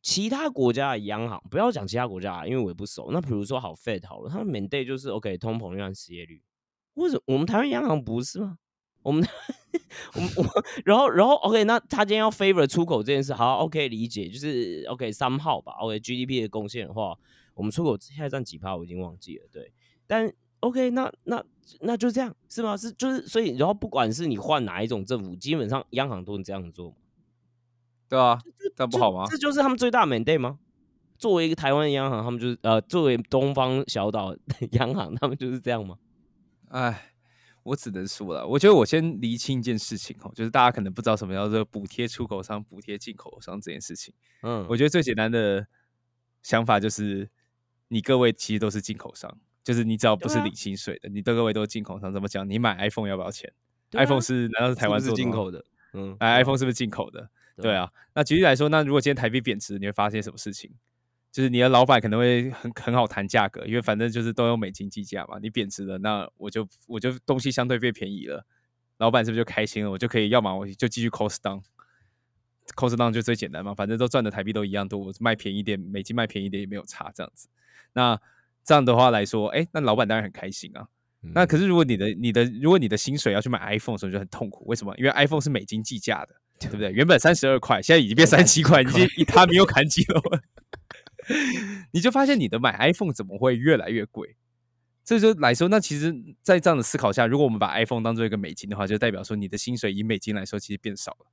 其他国家的央行不要讲其他国家，因为我也不熟。那比如说好 Fed 好了，他们每 day 就是 OK 通膨率、失业率，为什么我们台湾央行不是吗？我们 我们我然后然后 OK，那他今天要 favor 出口这件事，好 OK 理解，就是 OK 三号吧。OK GDP 的贡献的话，我们出口现在占几趴，我已经忘记了。对，但 OK 那那那就这样是吗？是就是所以然后不管是你换哪一种政府，基本上央行都能这样做。对啊，这不好吗？这就是他们最大 mandate 吗？作为一个台湾央行，他们就是呃，作为东方小岛 央行，他们就是这样吗？哎，我只能说了，我觉得我先厘清一件事情哦，就是大家可能不知道什么叫做补贴出口商、补贴进口商这件事情。嗯，我觉得最简单的想法就是，你各位其实都是进口商，就是你只要不是领薪水的，你各位都是进口商。怎么讲？你买 iPhone 要不要钱？iPhone 是难道是台湾是进口的？嗯，哎，iPhone 是不是进口的？对啊，那举例来说，那如果今天台币贬值，你会发现什么事情？就是你的老板可能会很很好谈价格，因为反正就是都用美金计价嘛。你贬值了，那我就我就东西相对变便宜了，老板是不是就开心了？我就可以要么我就继续 cost down，cost down 就最简单嘛，反正都赚的台币都一样多，我卖便宜点，美金卖便宜点也没有差，这样子。那这样的话来说，哎，那老板当然很开心啊。那可是如果你的你的如果你的薪水要去买 iPhone 的时候就很痛苦，为什么？因为 iPhone 是美金计价的。对不对？原本三十二块，现在已经变三七块，已经 一他没有 砍几了。你就发现你的买 iPhone 怎么会越来越贵？这就来说，那其实，在这样的思考下，如果我们把 iPhone 当做一个美金的话，就代表说你的薪水以美金来说，其实变少了。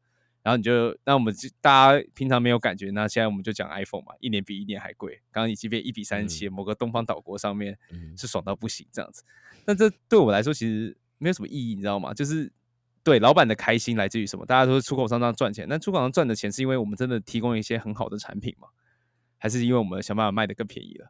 然后你就那我们就大家平常没有感觉，那现在我们就讲 iPhone 嘛，一年比一年还贵，刚刚已经变一比三十七，某个东方岛国上面嗯是爽到不行这样子。那这对我来说其实没有什么意义，你知道吗？就是对老板的开心来自于什么？大家都是出口商这样赚钱，那出口商赚的钱是因为我们真的提供一些很好的产品吗？还是因为我们想办法卖的更便宜了，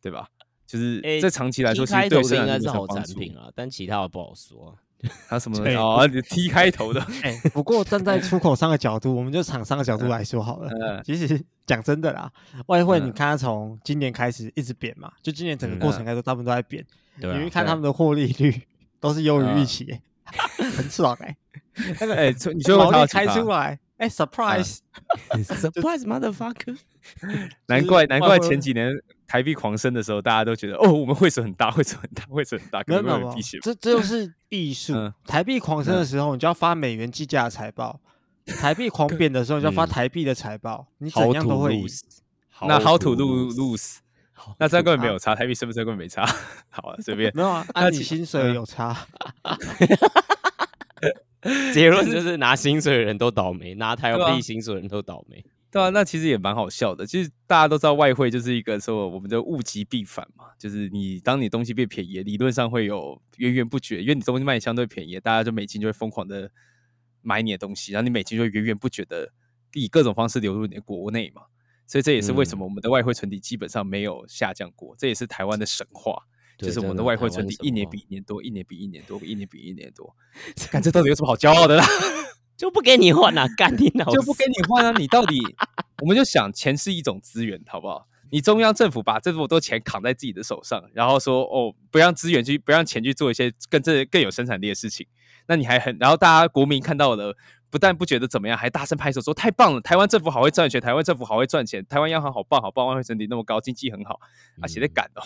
对吧？就是诶在长期来说，其实开头的应该是好产品啊，但其他的不好说啊。还有什么 对哦你 T 开头的，哎、不过站在出口商的角度，我们就厂商的角度来说好了。嗯其实讲真的啦，外汇你嗯看它从今年开始一直贬嘛，就今年整个嗯过程应该都大部分都在贬。对啊你去，看他们的获利率都是优于嗯预期、欸，很爽哎、那个哎，你就问毛利开他出出来，哎、s u r p r i s e surprise motherfucker，难怪难怪前几年台币狂升的时候，大家都觉得哦，我们汇损很大，汇损很大，汇损很大，可没有没有。这这就是艺术。嗯台币狂升的时候，你就要发美元计价的财报；台币狂贬的时候，你就要发嗯台币的财报。你好怎样都土会赢。那 how to 土 lose lose，那这样根本没有差，台币升不升根本没差。好啊，随便。没有啊，按你薪水嗯有差。结论就是拿薪水的人都倒霉，拿台对啊币薪水的人都倒霉。对啊，那其实也蛮好笑的。其实大家都知道外汇就是一个说我们的物极必反嘛，就是你当你东西变便宜，理论上会有源源不绝，因为你东西卖相对便宜，大家就美金就会疯狂的买你的东西，然后你美金就会源源不绝的以各种方式流入你的国内嘛。所以这也是为什么我们的外汇存底基本上没有下降过，这也是台湾的神话。就是我们的外汇存底一年比一年多，一年比一年多，一年比一年多。看这到底有什么好骄傲的啦？就不给你换了、干你老 就不给你换啊！你到底，我们就想钱是一种资源，好不好？你中央政府把这么多钱扛在自己的手上，然后说哦，不让资源去，不让钱去做一些更这更有生产力的事情，那你还很，然后大家国民看到了，不但不觉得怎么样，还大声拍手说太棒了，台湾政府好会赚钱，台湾政府好会赚钱，台湾央行好棒好棒，外汇存底那么高，经济很好啊，写的赶哦。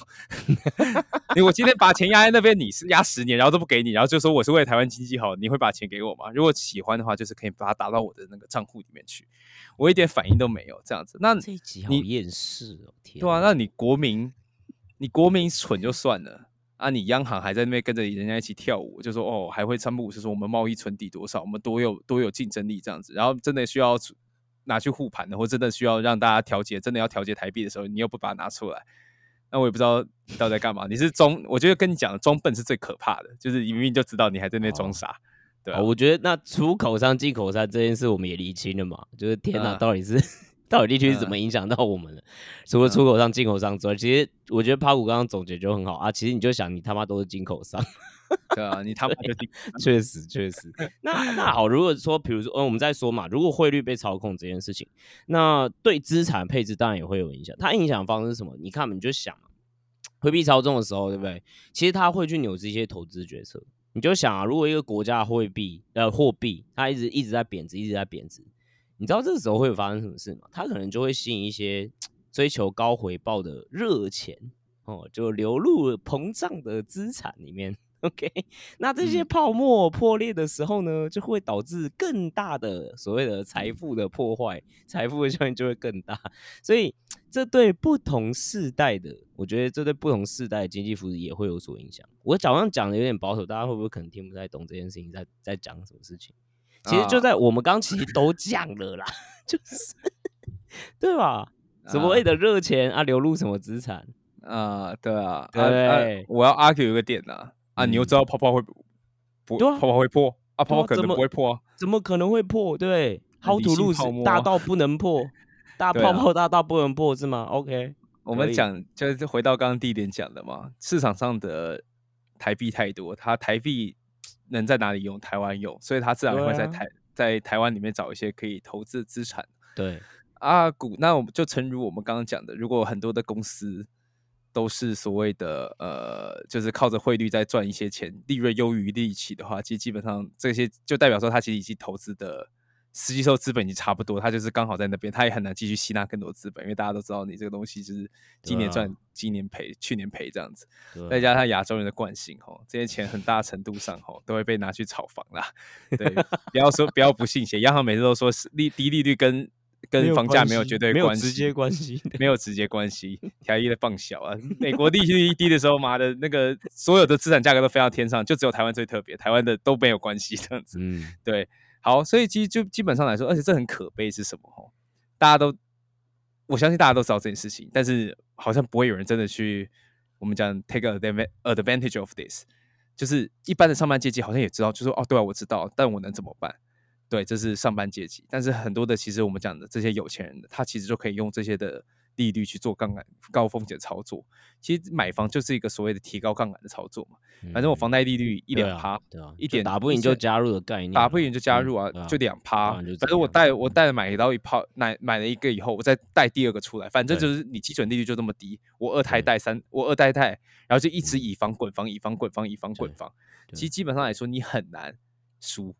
如果今天把钱压在那边，你是压十年，然后都不给你，然后就说我是为了台湾经济好，你会把钱给我吗？如果喜欢的话，就是可以把它打到我的那个账户里面去，我一点反应都没有，这样子。那这一集好你厌世哦！天，对啊，那你国民，你国民蠢就算了啊，你央行还在那边跟着人家一起跳舞，就说哦，还会三不五时说我们贸易存底多少，我们多有多有竞争力这样子，然后真的需要出拿去护盘的，或真的需要让大家调节，真的要调节台币的时候，你又不把它拿出来，那我也不知道你到底在干嘛。你是装，我觉得跟你讲的装笨是最可怕的，就是你明明就知道，你还在那边装哦傻，对我觉得那出口商、进口商这件事我们也厘清了嘛，就是天哪，嗯。到底是到底利率是怎么影响到我们的？除了出口商、进口商之外，其实我觉得帕古刚刚总结就很好啊。其实你就想，你他妈都是进口商，对啊，你他妈就 确实确实。那那好，如果说比如说，嗯，我们在说嘛，如果汇率被操控这件事情，那对资产配置当然也会有影响。它影响方式是什么？你看嘛，你就想嘛，汇币操纵的时候，对不对？其实它会去扭制一些投资决策。你就想啊，如果一个国家的汇币呃货币它一直一直在贬值，一直在贬值，你知道这个时候会有发生什么事吗？它可能就会吸引一些追求高回报的热钱哦，就流入膨胀的资产里面。OK，那这些嗯泡沫破裂的时候呢，就会导致更大的所谓的财富的破坏，财富的效应就会更大。所以这对不同世代的，我觉得这对不同世代的经济福祉也会有所影响。我早上讲的有点保守，大家会不会可能听不太懂这件事情在在讲什么事情？其实就啊在我们刚其实都讲了啦，就是对吧？所谓的热钱啊，流入什么资产？啊，对啊，啊对啊我要 argue 一个点呐，啊，你又嗯知道泡泡会不对啊泡泡会破啊，泡泡可能不会破啊，怎么可能会破？对，How 理 to lose 大到不能破，大泡泡大到不能破是吗？OK，我们讲就是回到刚刚第一点讲的嘛，市场上的台币太多，它台币能在哪里用？台湾用，所以他自然会在台、在台湾里面找一些可以投资的资产对，啊。股那我们就诚如我们刚刚讲的，如果很多的公司都是所谓的呃，就是靠着汇率在赚一些钱，利润优于利息的话，其实基本上这些就代表说他其实已经投资的。实际收资本已经差不多，它就是刚好在那边，它也很难继续吸纳更多资本，因为大家都知道你这个东西就是今年赚、今年赔、去年赔这样子，对再加上亚洲人的惯性吼，这些钱很大程度上吼都会被拿去炒房啦。对，不要说不要不信邪，央行每次都说是利低利率跟跟房价没有系绝对关系，没有直接关系的。没有直接关系，条一的放小啊！美国利率一低的时候，妈的那个所有的资产价格都飞到天上，就只有台湾最特别，台湾的都没有关系这样子。嗯，对，好，所以其实就基本上来说，而且这很可悲是什么？吼，大家都我相信大家都知道这件事情，但是好像不会有人真的去我们讲 take advan- advantage of this。就是一般的上班阶级好像也知道，就说哦，对啊，我知道，但我能怎么办？对，这是上班阶级。但是很多的其实我们讲的这些有钱人的，他其实就可以用这些的利率去做杠杆、高风险操作。其实买房就是一个所谓的提高杠杆的操作嘛。反正我房贷利率一两趴，对啊，一点打不赢就加入的概念啊，打不赢就加入啊，就两趴。反正我样贷我贷了买到一泡，买买了一个以后，我再贷第二个出来，反正就是你基准利率就这么低，我二胎对贷三，我二胎贷，然后就一直嗯以房滚房，以房滚房，以房滚房。其实基本上来说，你很难输。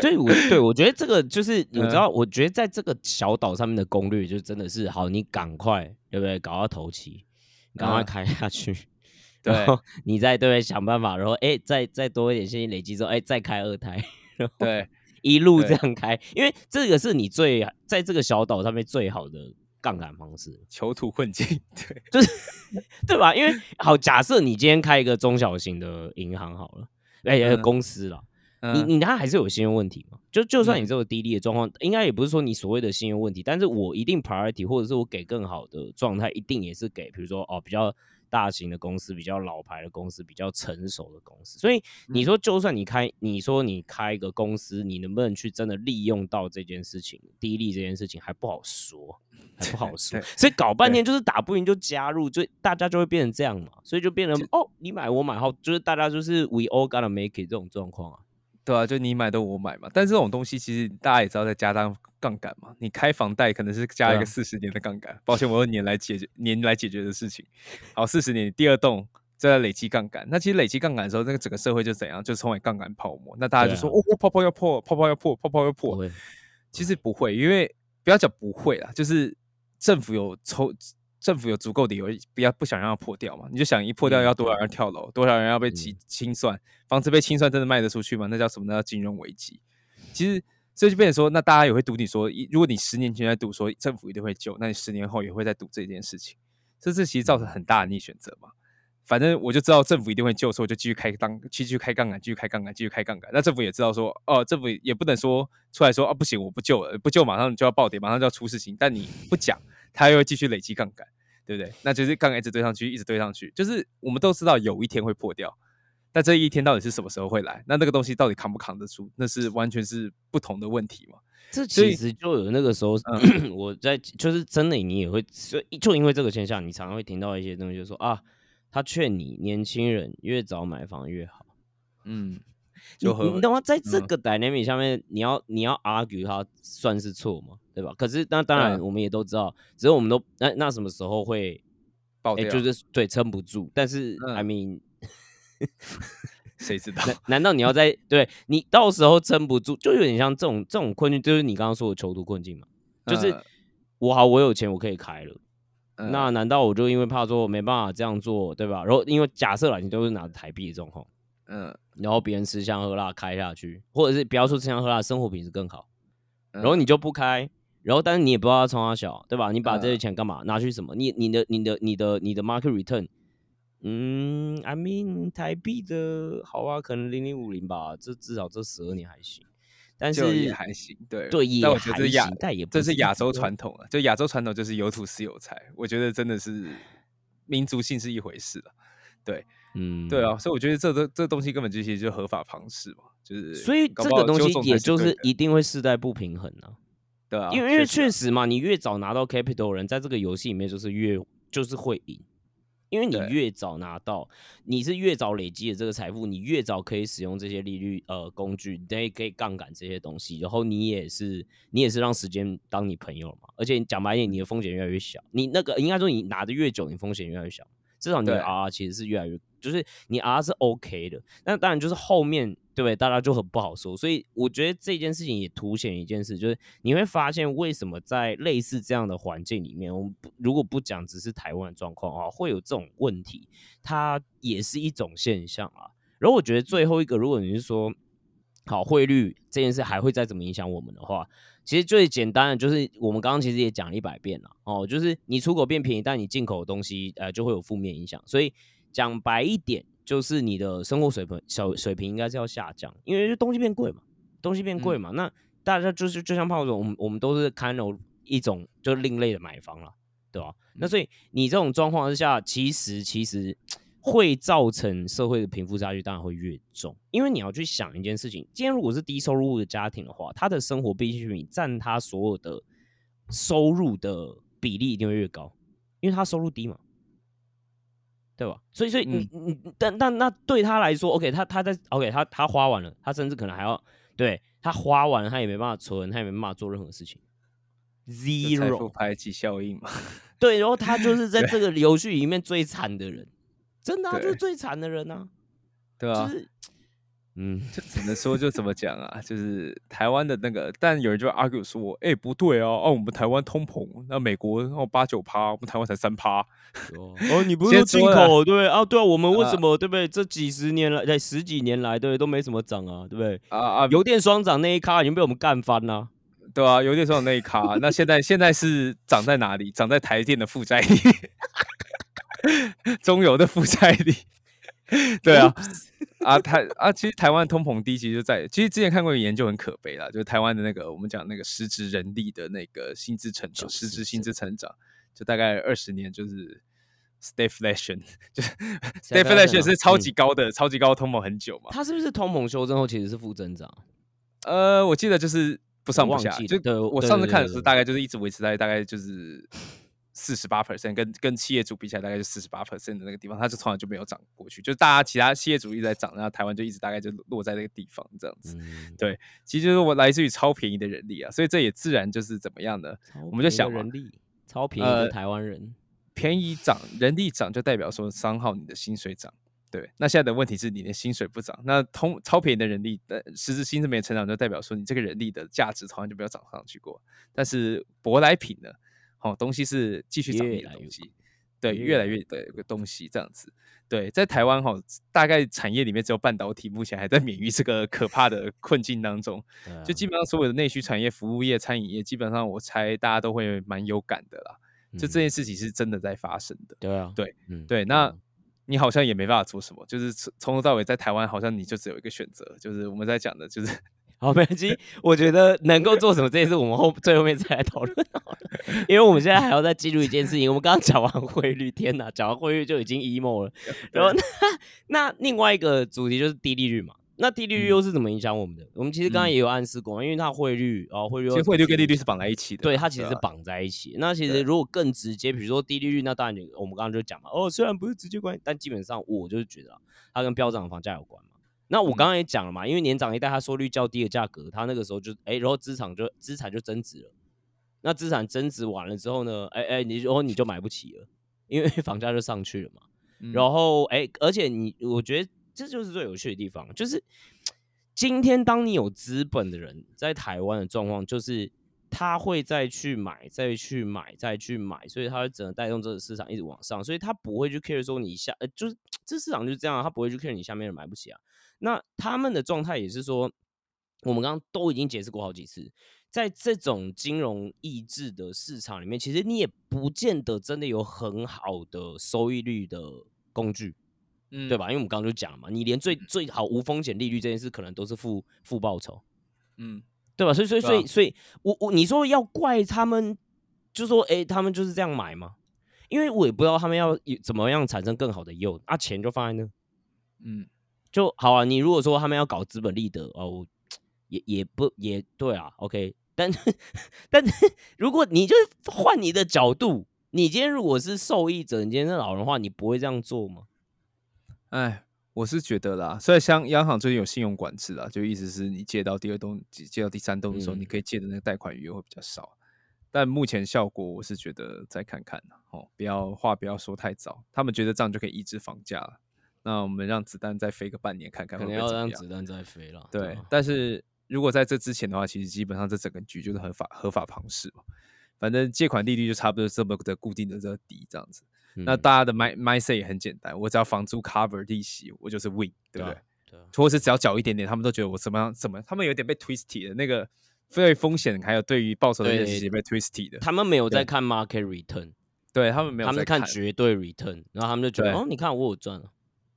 所以我对我觉得这个就是你嗯。知道，我觉得在这个小岛上面的攻略就真的是好，你赶快对不对？搞到头期，你赶快嗯。开下去，对然后你再对想办法，然后哎再再多一点现金累积之后，哎再开二胎，然后对一路这样开，因为这个是你最在这个小岛上面最好的杠杆方式，囚徒困境，对，就是 对吧？因为好，假设你今天开一个中小型的银行好了，哎、公司啦，你嗯你他还是有信用问题嘛？就就算你嗯这个低利的状况，应该也不是说你所谓的信用问题，但是我一定 priority 或者是我给更好的状态，一定也是给比如说哦比较大型的公司、比较老牌的公司、比较成熟的公司。所以嗯你说，就算你开，你说你开一个公司，你能不能去真的利用到这件事情，低利这件事情还不好说，还不好说。所以搞半天就是打不赢就加入，就大家就会变成这样嘛，所以就变成哦你买我买，好就是大家就是 we all gotta make it 这种状况啊。对啊，就你买的我买嘛。但这种东西其实大家也知道，在加大杠杆嘛。你开房贷可能是加一个四十年的杠杆，抱歉，我用年来解决年来解决的事情。好，四十年第二栋在累积杠杆，那其实累积杠杆的时候，那个整个社会就怎样，就成为杠杆泡沫。那大家就说，啊哦，泡泡要破，泡泡要破，泡泡要破。其实不会，因为不要讲不会啦，就是政府有抽，政府有足够的理由，不要不想让它破掉嘛。你就想一破掉嗯要多少人跳楼，多少人要被清嗯清算，房子被清算真的卖得出去吗？那叫什么？那叫金融危机。其实这就变成说，那大家也会赌你说，一如果你十年前在赌说政府一定会救，那你十年后也会在赌这件事情。这这其实造成很大的逆选择嘛。反正我就知道政府一定会救，所以我就继续开当继续开杠杆，继续开杠杆，继续开杠杆。那政府也知道说，哦，政府也不能说出来说，啊，不行，我不救了，不救马上就要暴跌，马上就要出事情。但你不讲，它又会继续累积杠杆，对不对？那就是杠杆一直堆上去，一直堆上去，就是我们都知道有一天会破掉，但这一天到底是什么时候会来？那那个东西到底扛不扛得住？那是完全是不同的问题嘛。这其实就有那个时候，嗯 我在就是真的，你也会，所以就因为这个现象，你常常会听到一些东西，就说啊，他劝你年轻人越早买房越好。嗯，你就和你懂吗？在这嗯个 dynamic 下面，你要你要 argue 它算是错吗？对吧？可是那当然嗯我们也都知道，只是我们都那那什么时候会哎、爆掉，就是对撑不住。但是、嗯 I mean，谁知 道？难难道你要在对你到时候撑不住，就有点像这种这种困境，就是你刚刚说的囚徒困境嘛？就是嗯我好，我有钱，我可以开了。嗯那难道我就因为怕说我没办法这样做，对吧？然后因为假设啦，你都是拿着台币的状况，嗯，然后别人吃香喝辣开下去，或者是不要说吃香喝辣，生活品质更好，然然后你就不开，然后但是你也不知道他冲他小，对吧？你把这些嗯钱干嘛？拿去什么？你你的你的你的你的 market return，嗯，I mean 台币的好啊，可能零零五零吧，这至少这十二年还行，但就也是还行，对对也但我觉得还这是亚行，但这是亚洲传统啊，就亚洲传统就是有土是有财，我觉得真的是民族性是一回事了。对嗯。对啊，所以我觉得这这这东西根本就其实就合法方式嘛，就是所以这个东西也就是一定会世代不平衡啊，对啊，因为因为确实嘛，你越早拿到 capital 的人，在这个游戏里面就是越就是会赢，因为你越早拿到，你是越早累积的这个财富，你越早可以使用这些利率呃工具，你可以可以杠杆这些东西，然后你也是你也是让时间当你朋友嘛，而且讲白一点，你的风险越来越小，你那个应该说你拿的越久，你风险越来越小，至少你的 R 其实是越来越，就是你 R 是 OK 的，那当然就是后面对不对？大家就很不好说，所以我觉得这件事情也凸显一件事，就是你会发现为什么在类似这样的环境里面，我们不如果不讲只是台湾的状况啊，会有这种问题，它也是一种现象啊。然后我觉得最后一个，如果你是说好汇率这件事还会再怎么影响我们的话，其实最简单的就是我们刚刚其实也讲了一百遍了哦，就是你出口变便宜，但你进口的东西呃就会有负面影响。所以讲白一点，就是你的生活水平小水平应该是要下降，因为东西变贵嘛。东西变贵嘛，那大家就是就像炮总，我们我们都是看有一种就另类的买房了，对吧？那所以你这种状况之下，其实其实会造成社会的贫富差距当然会越重，因为你要去想一件事情，今天如果是低收入的家庭的话，他的生活必需品占他所有的收入的比例一定会越高，因为他收入低嘛。对吧？所以，所以你你但但那对他来说，OK，他他在 OK，他他花完了，他甚至可能还要对他花完了，他也没办法存，他也没办法做任何事情，zero 排挤效应嘛。对，然后他就是在这个游戏里面最惨的人，真的就是最惨的人啊，对吧？嗯，就只能说就怎么讲啊，就是台湾的那个，但有人就 argue 说，哎，不对啊，哦，我们台湾通膨，那美国哦八九趴，我们台湾才三趴。哦，你不是说进口对啊？对啊，我们为什么对不对？这几十年来，在十几年来，对都没怎么涨啊，对不对？啊啊，油电双涨那一卡已经被我们干翻了，对啊，油电双涨那一卡，那现在现在是涨在哪里？涨在台电的负债里，中油的负债里。对啊，啊台啊，其实台湾通膨低，其实就在其实之前看过一个研究，很可悲啦，就是台湾的那个我们讲那个实质人力的那个薪资成长，实质薪资成长，就大概二十年就是 stagflation，就是 stagflation 是超级高的，超级高通膨很久嘛。它是不是通膨修正后其实是负增长？呃，我记得就是不上不下，就我上次看的时候，大概就是一直维持在大概就是。四十八 percent 跟跟企业主比起来，大概就四十八 percent 的那个地方，它就从来就没有涨过去。就是大家其他企业主一直在涨，然后台湾就一直大概就落在那个地方这样子。对，其实就是我来自于超便宜的人力啊，所以这也自然就是怎么样呢？我们就想人力超便宜的台湾人，便宜涨，人力涨就代表说三号你的薪水涨。对，那现在的问题是你的薪水不涨，那通超便宜的人力的实质薪资没成长，就代表说你这个人力的价值从来就没有涨上去过。但是舶来品呢？哦，东西是继续涨的东西，对，越来越的一个东西这样子。对，在台湾哈，大概产业里面只有半导体目前还在免于这个可怕的困境当中。就基本上所有的内需产业、服务业、餐饮业，基本上我猜大家都会蛮有感的啦。就这件事情是真的在发生的。对啊，对，对。那你好像也没办法做什么，就是从从头到尾在台湾，好像你就只有一个选择，就是我们在讲的，就是。好，没关系。我觉得能够做什么这件事，我们后最后面再来讨论。因为我们现在还要再记录一件事情。我们刚刚讲完汇率，天哪，讲完汇率就已经 emo 了。然后那那另外一个主题就是低利率嘛。那低利率又是怎么影响我们的？我们其实刚刚也有暗示过，因为它汇率哦，汇率其实汇率跟利率是绑在一起的。对，它其实是绑在一起。那其实如果更直接，比如说低利率，那当然就我们刚刚就讲嘛。哦，虽然不是直接关系，但基本上我就是觉得它跟飙涨房价有关。那我刚刚也讲了嘛，因为年长一代他收率较低的价格，他那个时候就哎，然后资产就资产就增值了。那资产增值完了之后呢，哎哎，你然后你就买不起了，因为 房价就上去了嘛。然后哎，而且你我觉得这就是最有趣的地方，就是今天当你有资本的人在台湾的状况，就是他会再去买，再去买，再去买，所以他只能带动这个市场一直往上，所以他不会去 care 说你下，呃，就是这市场就是这样，他不会去 care 你下面人买不起啊。那他们的状态也是说，我们刚刚都已经解释过好几次，在这种金融抑制的市场里面，其实你也不见得真的有很好的收益率的工具，嗯，对吧？因为我们刚刚就讲了嘛，你连最最好无风险利率这件事，可能都是负负报酬，嗯，对吧？所以所以所以所以，我我你说要怪他们，就说哎，他们就是这样买吗？因为我也不知道他们要怎么样产生更好的诱，啊，钱就放在那，嗯。就好啊，你如果说他们要搞资本利得哦，也也不也对啊，OK，但 但如果你就换你的角度，你今天如果是受益者，你今天是老人的话，你不会这样做吗？哎，我是觉得啦，所以像央行最近有信用管制啊，就意思是你借到第二栋、借到第三栋的时候，你可以借的那个贷款余额会比较少。但目前效果，我是觉得再看看哦，不要话不要说太早，他们觉得这样就可以抑制房价了。那我们让子弹再飞个半年看看，可能要让子弹再飞了。对，但是如果在这之前的话，其实基本上这整个局就是合法合法庞氏嘛。反正借款利率就差不多这么的固定的这个底这样子。那大家的 my my say 也很简单，我只要房租 cover 利息，我就是 win，对不对？对。或者是只要缴一点点，他们都觉得我怎么样怎么，他们有点被 twisted 的那个对风险还有对于报酬的认识被 twisty 的。他们没有在看 market return，对他们没有，他们看绝对 return，然后他们就觉得哦，你看我有赚了。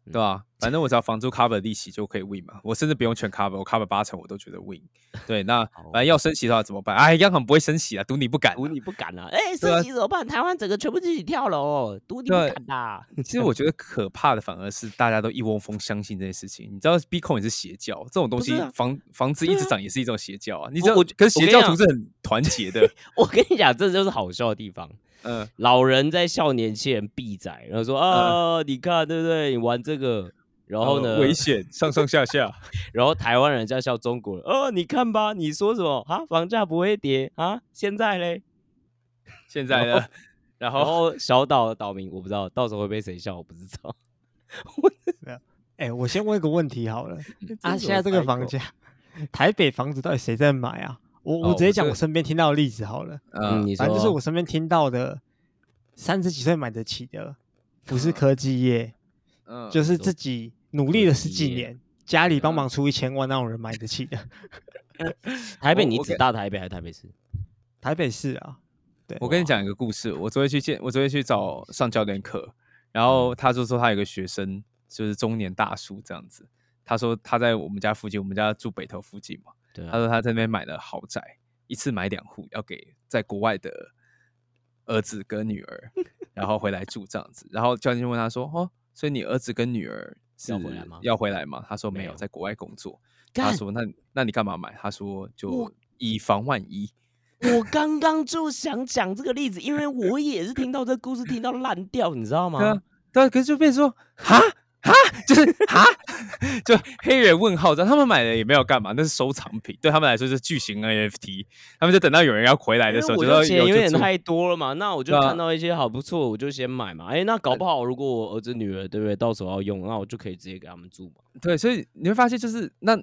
对吧？反正我只要房租 cover 利息就可以 win 嘛，我甚至不用全 cover，我 cover 八成我都觉得 win。对，那反正要升息的话怎么办？哎，央行不会升息啊，赌你不敢啊。赌你不敢啊！哎，升息怎么办？台湾整个全部一起跳楼，赌你不对敢的。其实我觉得可怕的反而是大家都一窝蜂相信这件事情。你知道 Bitcoin 也是邪教，这种东西房房子一直涨也是一种邪教啊。你知道，我我可是邪我跟你讲教徒是很团结的。我跟你讲，这就是好笑的地方。嗯，老人在笑年轻人闭仔，然后说啊，你看对不对？你玩这个，然后呢，呃危险，上上下下。然后台湾人在笑中国人，哦，你看吧，你说什么啊？房价不会跌啊？现在嘞？现在呢，然 然后后小岛的岛民我不知道，到时候会被谁笑我不知道。哎、我先问一个问题好了，啊，现在这个房价，台北房子到底谁在买啊？我我哦直接讲我身边听到的例子好了，嗯，嗯，你反正就是我身边听到的，三十几岁买得起的，不是科技业，嗯就是自己努力了十几年，家里帮嗯忙出一千万那种人买得起的。台北，你指大台北还是台北市？台北市啊，对，我跟你讲一个故事，我昨天去见，我昨天去找上教练课，然后他就说他有个学生就是中年大叔这样子，他说他在我们家附近，我们家住北投附近嘛，对啊他，说他在那边买了豪宅，一次买两户，要给在国外的儿子跟女儿，然后回来住这样子。然后教练就问他说：“哦，所以你儿子跟女儿是要回来吗要回来吗？”他说：“没有，在国外工作。”他干说：“那那你干嘛买？”他说：“就以防万一。我刚刚就想讲这个例子，因为我也是听到这个故事听到烂掉，你知道”吗？对啊，对啊，可是就变成哈，就是哈，就黑人问号，他们买的也没有干嘛，那是收藏品，对他们来说是巨型 NFT，他们就等到有人要回来的时候，我就要就钱有点太多了嘛，那我就看到一些好不错，我就先买嘛。哎，那搞不好如果我儿子女儿对不对，到时候要用，那我就可以直接给他们住嘛。对，所以你会发现，就是那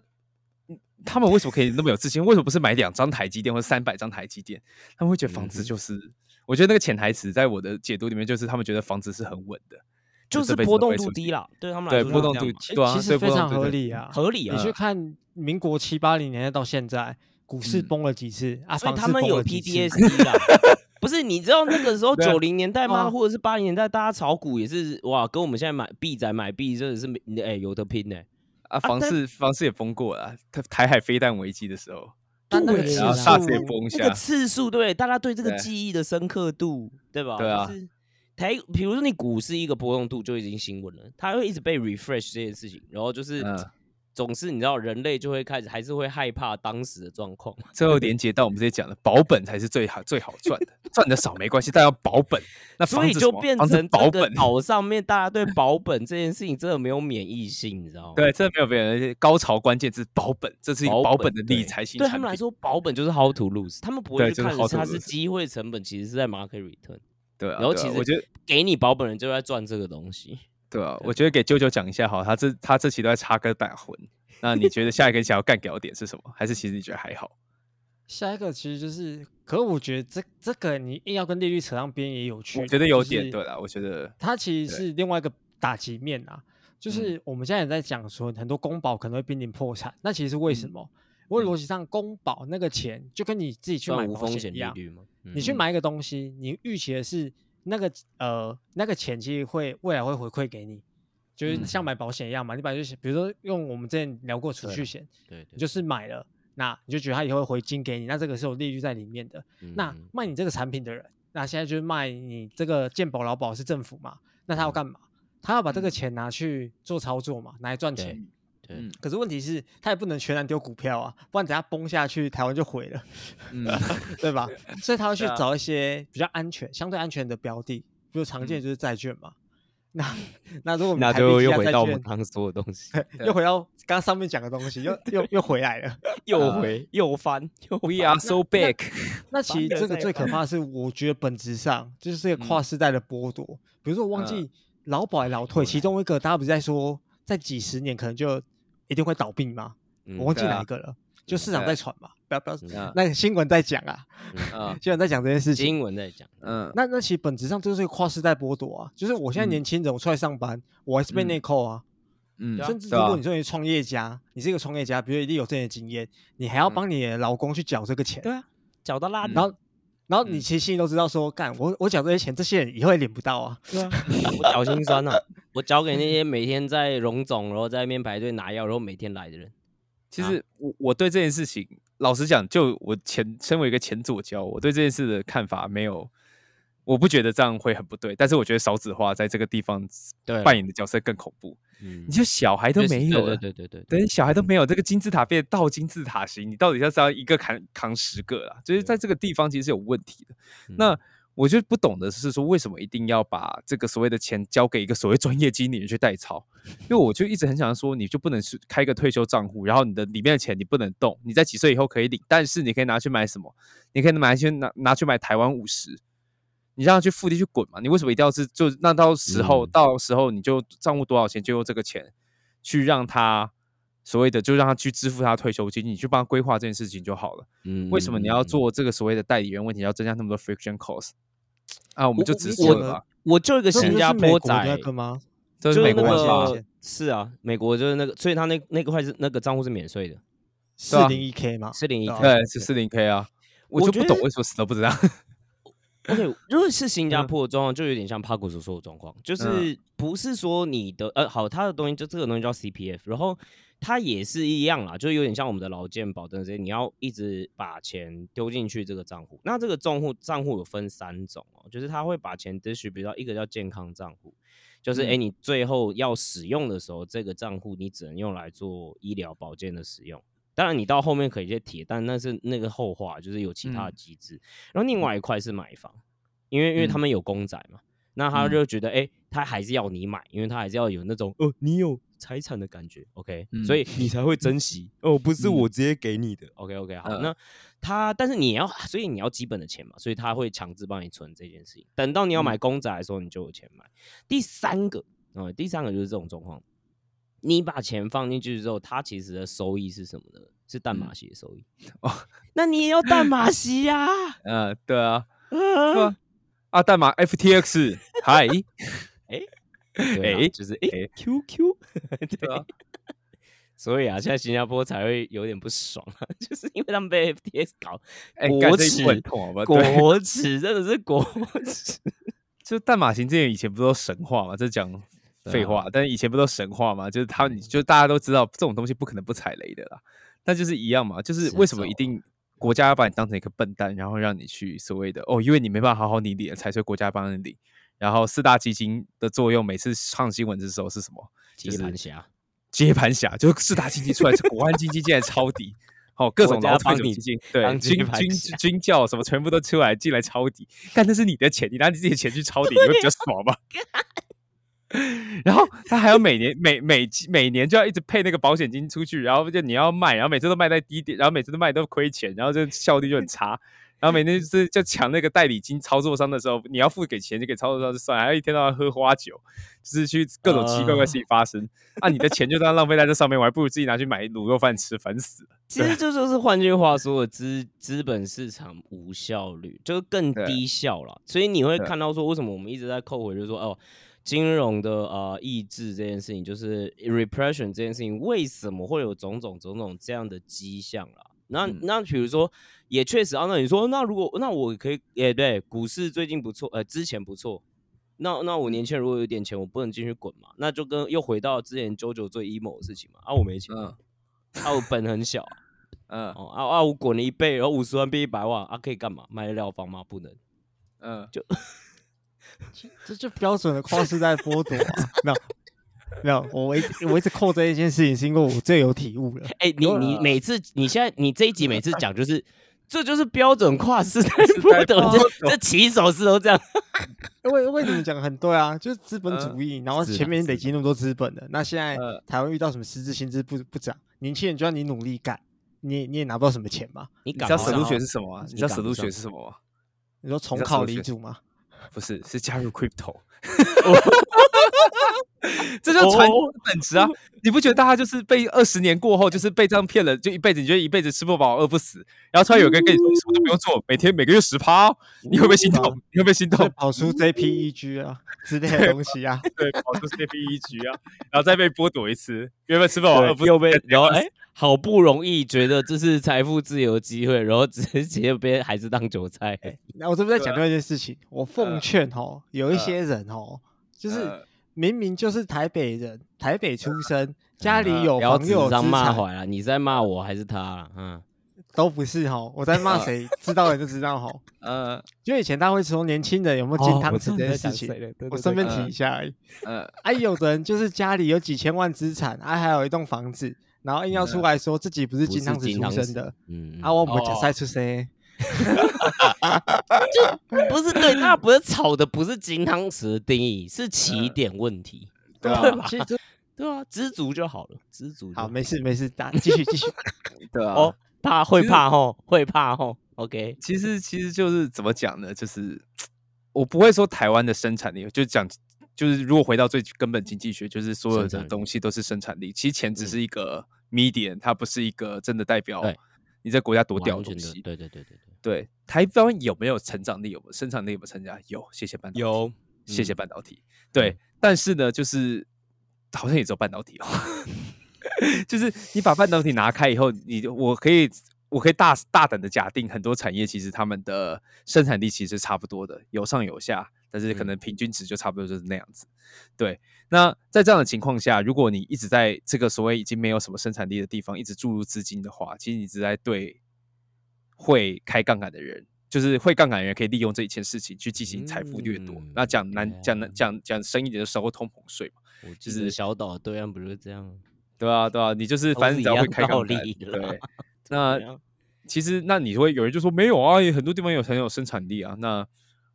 嗯他们为什么可以那么有自信？为什么不是买两张台积电或者三百张台积电？他们会觉得房子就是，我觉得那个潜台词在我的解读里面，就是他们觉得房子是很稳的，就是波动度。低啦，对他们来对，说波动度就是这样嘛其对啊，其实非常合理啊，合理啊你。去看民国七八零年代到现在，股市嗯崩了几次啊？所以他们有了几次 PTSD 啦。不是，你知道那个时候 九零年代吗？啊或者是八零年代，大家炒股也是哇，跟我们现在买币仔买币真的是没哎、有的拼呢、啊，房但市房市也崩过了啊，台台海飞弹危机的时候，但那个对次崩一那个下，次数，对大家对这个对记忆的深刻度，对吧？对啊就是台，比如说你股市一个波动度就已经新闻了，它会一直被 refresh 这件事情，然后就是、嗯总是你知道人类就会开始还是会害怕当时的状况。最后连接到我们之前讲的保本才是最好最好赚的，赚的少没关系，但要保本。那所以就变成保本，岛上面大家对保本这件事情真的没有免疫性，你知道吗？对，真的没有别人高潮关键字保本，这是一个保本的理对财型产品。对他们来说，保本就是 how to lose，他们不会去看是它是机会成本，其实是在 market return。对啊，然后其实我觉得给你保本人就在赚这个东西。对啊，我觉得给舅舅讲一下好，他这他这期都在插科打诨。那你觉得下一个想要干掉的点是什么？还是其实你觉得还好？下一个其实就是，可我觉得这这个你硬要跟利率扯上边也有趣，我觉得有就是点对啦，我觉得它其实是另外一个打击面啊，就是我们现在也在讲说很多公保可能会濒临破产，那其实为什嗯么？因为逻辑上公保那个钱就跟你自己去买保算无风险一样，险利率吗？嗯你去买一个东西，你预期的是那个呃那个钱其实会未来会回馈给你，就是嗯像买保险一样嘛，你本来就是比如说用我们之前聊过储蓄险，对就是买了，那你就觉得它以后会回金给你，那这个是有利率在里面的。那嗯卖你这个产品的人，那现在就是卖你这个健保劳保是政府嘛？那他要嗯干嘛？他要把这个嗯钱拿去做操作嘛，拿来赚对钱。对。嗯。可是问题是，他也不能全然丢股票啊，不然等下崩下去，台湾就毁了，嗯，对吧？所以他会去找一些比较安全、相对安全的标的，比如常见嗯。就是债券嘛。那 那如果我们那就又回到我们刚刚说的东西，又回到刚刚上面讲的东西，又又又回来了。又回又翻又 We are so big。那其实这个最可怕的是，我觉得本质上就是一个跨嗯。世代的剥夺。比如说，我忘嗯。记劳保还劳退，其中一个大家不是在说，在几十年可能就一定会倒闭吗？嗯我忘记哪一个了，就市场在传嘛，不要不要，嗯那个新闻在讲啊，嗯 新闻在讲这件事情。新闻在讲，嗯，那那其实本质上就是一个跨世代剥夺啊，就是我现在嗯。年轻人，我出来上班，我还是被嗯。内扣啊。嗯，甚至如果你作为创业家，你是一个创业家，比如一定有这些经验，你还要嗯。帮你的老公去缴这个钱，对啊，缴到烂嗯。然后然后你嗯其实心里都知道说，干我我缴这些钱，这些人以后也领不到啊。我脚心酸呐、我交给那 些每天在荣总，然后在那边排队拿药，然后每天来的人。啊其实我我对这件事情，老实讲，就我前身为一个前左交，我对这件事的看法没有，我不觉得这样会很不对，但是我觉得少子化在这个地方扮演的角色更恐怖。嗯你就小孩都没有了，对对对对对，等小孩都没有，这个金字塔变倒金字塔型，你到底要是要一个扛扛十个啦？就是在这个地方其实是有问题的。嗯那我就不懂的是说，为什么一定要把这个所谓的钱交给一个所谓专业经理人去代操？因为我就一直很想说，你就不能是开个退休账户，然后你的里面的钱你不能动，你在几岁以后可以领，但是你可以拿去买什么？你可以拿去拿拿去买台湾五十，你让他去复地去滚嘛？你为什么一定要是就那到时候、嗯到时候你就账户多少钱就用这个钱去让他所谓的就让他去支付他退休金，你去帮他规划这件事情就好了。嗯为什么你要？做这个所谓的代理人问题，要增加那么多 friction cost 啊？我们就直我说了吧，我就一个新加坡仔那，个吗？这就是是美国是啊，美国就是那个，所以他那那个块是那个账户是免税的，四啊零一 k 吗，四零一对啊 K。对，是四零 K 啊，我就不懂为什么死都不知道。OK，如果是新加嗯坡的状况，就有点像帕古所说的状况，就是嗯不是说你的呃好，他的东西就这个东西叫 CPF，然后它也是一样啦，就有点像我们的劳健保等等这些，你要一直把钱丢进去这个账户。那这个账户账户有分三种哦，就是他会把钱 distribute 到一个叫健康账户，就是哎、诶嗯你最后要使用的时候，这个账户你只能用来做医疗保健的使用。当然，你到后面可以去提，但那是那个后话，就是有其他的嗯。机制。然后另外一块是买房，因为因为他嗯。们有公仔嘛，那他嗯。就觉得哎、诶他还是要你买，因为他还是要有那种呃你有财产的感觉，OK，、嗯所以你才会珍惜 哦，不是嗯。我直接给你的，OK OK 好，嗯。那他但是你要，所以你要基本的钱嘛，所以他会强制帮你存这件事情，等到你要买嗯公仔的时候，你就有钱买。第三个，哦、第三个就是这种状况。你把钱放进去之后，它其实的收益是什么呢？是淡马锡的收益。哦 那你也要淡马锡呀、嗯，对啊，对啊啊，啊，代码 FTX，嗨，对啊诶就是哎、诶 QQ，对啊所以啊，现在新加坡才会有点不爽啊，就是因为他们被 FTX 搞哎，国耻国耻，真的是国耻。就淡马型这些以前不都神话嘛？这讲废话，但是以前不都神话嘛？就是他，你就大家都知道这种东西不可能不踩雷的啦。但就是一样嘛，就是是为什么一定国家要把你当成一个笨蛋，然后让你去所谓的哦，因为你没办法好好理理财，所以国家帮你理。然后四大基金的作用，每次上新闻的时候是什么？接盘侠，接盘侠，就是四大基金出来，是国安基金竟然抄底，好、各种国家劳退帮你基金，对军军军教什么全部都出来进来抄底，但那是你的钱，你拿你自己的钱去抄底，你会比较爽吗？然后他还要每年每每每年就要一直配那个保险金出去，然后就你要卖，然后每次都卖在低点，然后每次都卖都亏钱，然后就效率就很差。然后每天就是就抢那个代理金操作商的时候，你要付给钱就给操作商就算了，还要一天到晚喝花酒，就是去各种奇奇怪怪的事情发生。啊，你的钱就这样浪费在这上面，我还不如自己拿去买卤肉饭吃，烦死了。其实这就是换句话说，资资本市场无效率，就是更低效了。所以你会看到说，为什么我们一直在扣回，就是说哦。金融的呃抑制这件事情，就是 repression 这件事情，为什么会有种种种种这样的迹象啦？那、嗯那比如说，也确实啊，那你说，那如果那我可以，也对，股市最近不错，呃，之前不错，那那我年轻人如果有点钱，我不能进去滚嘛？那就跟又回到之前九九最 emo 的事情嘛？啊，我没钱，嗯啊，我本很小啊，嗯哦啊啊，我滚了一倍，然后五十万变一百万啊，可以干嘛？买得了房吗？不能。嗯，这就标准的跨世代剥夺啊！没有没有，我一直我一直扣这一件事情，是因为我最有体悟了。哎、你你每次你现在你这一集每次讲就是。这就是标准跨世代代剥夺，剥这这起手是都这样。为为什么讲很对啊，就是资本主义，然后前面是累积那么多资本的，那现在呃台湾遇到什么实质薪资不不涨，年轻人就要你努力干，你也你也拿不到什么钱嘛。你你知道赶不上 solution 是什么吗？你你知道赶不 solution 上是什么吗？你说重知道考理组吗？不是，是加入 crypto。这就是传哦本质啊！你不觉得大家就是被二十年过后，就是被这样骗了，就一辈子，你觉得一辈子吃不饱饿不死，然后突然有个人跟你说，你什么都不用做，每天每个月十趴、哦，你会不会心痛？你会不会心会痛？跑出 JPEG 啊之类的东西啊。对，跑出 CPE 局啊，然后再被剥夺一次，原本吃不饱饿不死，又被然后哎、好不容易觉得这是财富自由机会，然后直接被孩子当韭菜。那我这边在讲另外一件事情，我奉呃劝哦，有一呃些人哦，就是呃明明就是台北人，台北出生，家里有不要房又有资产，啊！你在骂我还是他啊？嗯，都不是哈。我在骂谁，知道的就知道哈。呃就以前大家会说年轻人有没有金汤匙这件事情，我顺便提一下而已。呃，啊，有的人就是家里有几千万资产，啊，还有一栋房子，然后硬要出来说自己不是金汤匙出生的，嗯，啊，我们假赛出生，不是对，那不是炒的，不是金汤匙的定义，是起点问题。对啊啊，其实这对啊，知足就好了，知足就好，没事没事，打继续继续。对啊。哦，怕会怕吼，会怕吼。OK，其实其实就是怎么讲呢？就是 我不会说台湾的生产力，就讲就是如果回到最根本经济学，就是所有的东西都是生产力。其实钱只嗯是一个 medium，它不是一个真的代表你在国家多屌的，东西。对对对对对，对，台湾有没有成长力？有没有生产力？有没有增加？有，谢谢半导体，有谢谢嗯半导体。对，但是呢，就是好像也只有半导体哦。就是你把半导体拿开以后，你我可以我可以大大胆的假定，很多产业其实他们的生产力其实差不多的，有上有下，但是可嗯能平均值就差不多就是那样子。对，那在这样的情况下，如果你一直在这个所谓已经没有什么生产力的地方一直注入资金的话，其实你只在对会开杠杆的人。就是会杠杆的人可以利用这一件事情去进行财富掠夺。嗯那讲难讲难讲讲深一点，就收通膨税嘛。就是小岛对岸不是这样，对啊，对啊，你就是反正你只要会开杠杆，对。那 其实那你会有人就说没有啊，很多地方有很有生产力啊。那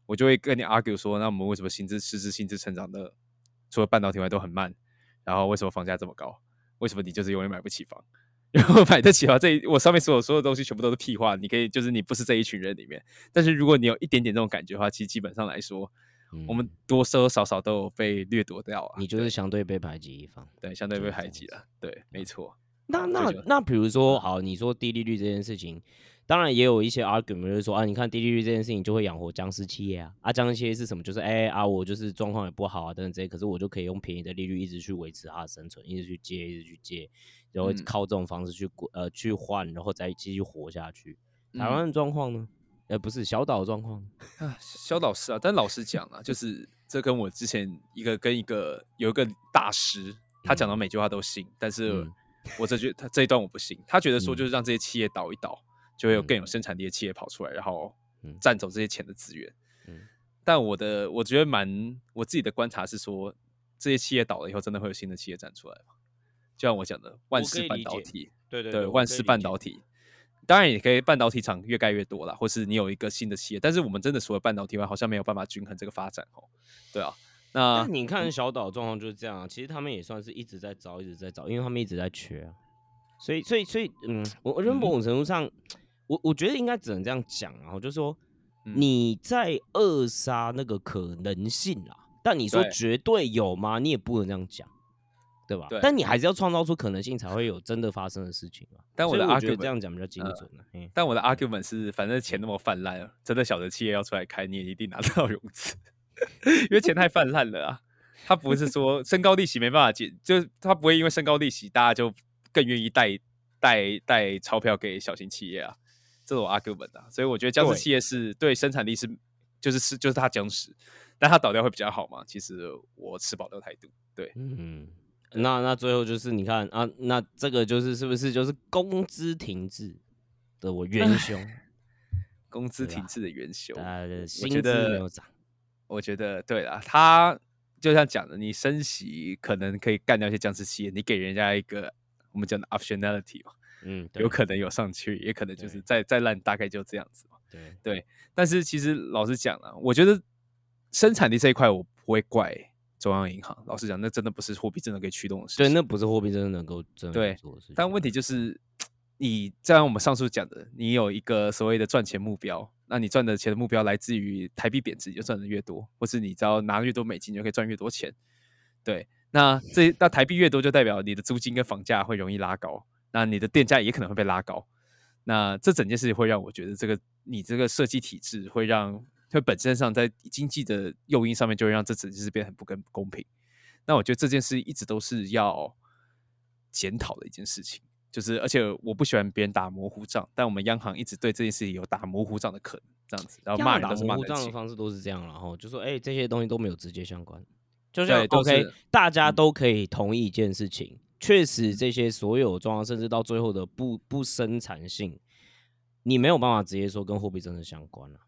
我就会跟你 argue 说，那我们为什么薪资实质薪资成长的除了半导体外都很慢？然后为什么房价这么高？为什么你就是永远买不起房？然后买得起的话，这一我上面所有所有东西全部都是屁话。你可以就是你不是这一群人里面，但是如果你有一点点这种感觉的话，其实基本上来说，我们嗯多多少少都有被掠夺掉啊。你就是相对被排挤一方。对相对被排挤了，对，没错。那那那，比如说，好，你说低利率这件事情，当然也有一些 argument 就是说啊，你看低利率这件事情就会养活僵尸企业啊，啊，僵尸企业是什么？就是哎、啊，我就是状况也不好啊，等等这些，可是我就可以用便宜的利率一直去维持它的生存，一直去借，一直去借，然后嗯。靠这种方式去过呃去换，然后再继续活下去。台嗯。湾的状况呢？呃，不是小岛的状况，啊，小岛是啊，但老实讲啊，就是这跟我之前一个跟一个有一个大师，他讲到嗯。每句话都信，但是嗯。我这句他这一段我不信，他觉得说嗯。就是让这些企业倒一倒，就会有嗯更有生产力的企业跑出来，然后嗯占走这些钱的资源。嗯但我的我觉得蛮我自己的观察是说，这些企业倒了以后，真的会有新的企业站出来吗？就像我讲的，万我可世半导体，对对对，万事半导体，当然也可以半导体厂越盖越多啦，或是你有一个新的企业，但是我们真的除了半导体外，好像没有办法均衡这个发展哦。对啊，那那你看小岛状况就是这样啊，其实他们也算是一直在找，一直在找，因为他们一直在缺啊。所以，所以，所以，嗯，我我觉得某种程度上，我我觉得应该只能这样讲啊，就是说嗯你在扼杀那个可能性啦，但你说对绝对有吗？你也不能这样讲，对吧？对但你还是要创造出可能性，才会有真的发生的事情嘛。但我的 argument- 这样讲比较精呃准啊。嗯但我的 argument 是，反正钱那么泛滥了，真的小的企业要出来开，你也一定拿得到融资，因为钱太泛滥了啊。他不是说升高利息没办法解，就是他不会因为升高利息，大家就更愿意贷贷贷钞票给小型企业啊，这是我 argument 啊。所以我觉得僵尸企业是对生产力是就是是就是它僵尸，但它倒掉会比较好嘛？其实我持保留态度，对，嗯，那那最后就是你看啊，那这个就是是不是就是工资停滞的我元 凶？工资停滞的元凶，大家的我薪资觉得没有涨，我觉得对啦，他就像讲的，你升息可能可以干掉一些僵尸企业，你给人家一个我们讲的 optionality 嘛，嗯，有可能有上去，也可能就是再再烂，大概就这样子嘛。对，对，但是其实老实讲啊，我觉得生产力这一块我不会怪中央银行。老实讲，那真的不是货币真的可以驱动的事对，那不是货币真的能够真的对做的事情。但问题就是，你就像我们上述讲的，你有一个所谓的赚钱目标，那你赚的钱的目标来自于台币贬值，你就赚的越多，或是你只要拿越多美金，你就可以赚越多钱。对，那这那台币越多，就代表你的租金跟房价会容易拉高，那你的电价也可能会被拉高。那这整件事情会让我觉得，这个你这个设计体制会让，它本身上在经济的诱因上面，就会让这整件事变得很不公公平。那我觉得这件事一直都是要检讨的一件事情，就就是而且我不喜欢别人打模糊仗，但我们央行一直对这件事情有打模糊仗的可能，这样子，然后骂人打都是骂人模糊仗的，方式都是这样，然后就说哎、这些东西都没有直接相关，就是 OK，大家嗯都可以同意一件事情，确实这些所有状况，甚至到最后的不不生产性，你没有办法直接说跟货币政策相关了、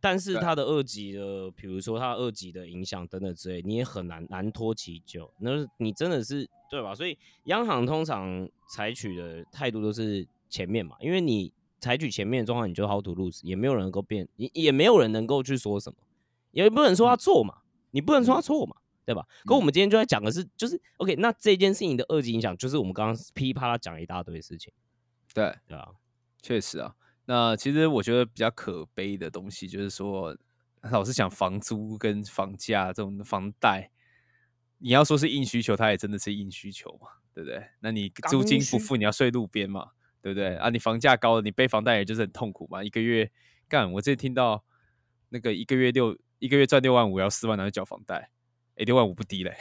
但是它的二级的，比如说它二级的影响等等之类，你也很难难脱其咎。那是你真的是对吧？所以央行通常采取的态度都是前面嘛，因为你采取前面的状况，你就 how to lose，也没有人能够变，也也没有人能够去说什么，也不能说他错嘛，你不能说他错嘛。对吧？可我们今天就在讲的是，就是 OK，那这件事情的二级影响，就是我们刚刚噼里啪啦讲了一大堆事情，对，对啊？确实啊。那其实我觉得比较可悲的东西，就是说，老是讲房租跟房价这种房贷，你要说是硬需求，它也真的是硬需求嘛，对不对？那你租金不付，你要睡路边嘛，对不对？啊，你房价高了，你背房贷也就是很痛苦嘛。一个月干，我之前听到那个一个月六一个月赚六万五，要四万拿去缴房贷，诶，六万五不低嘞，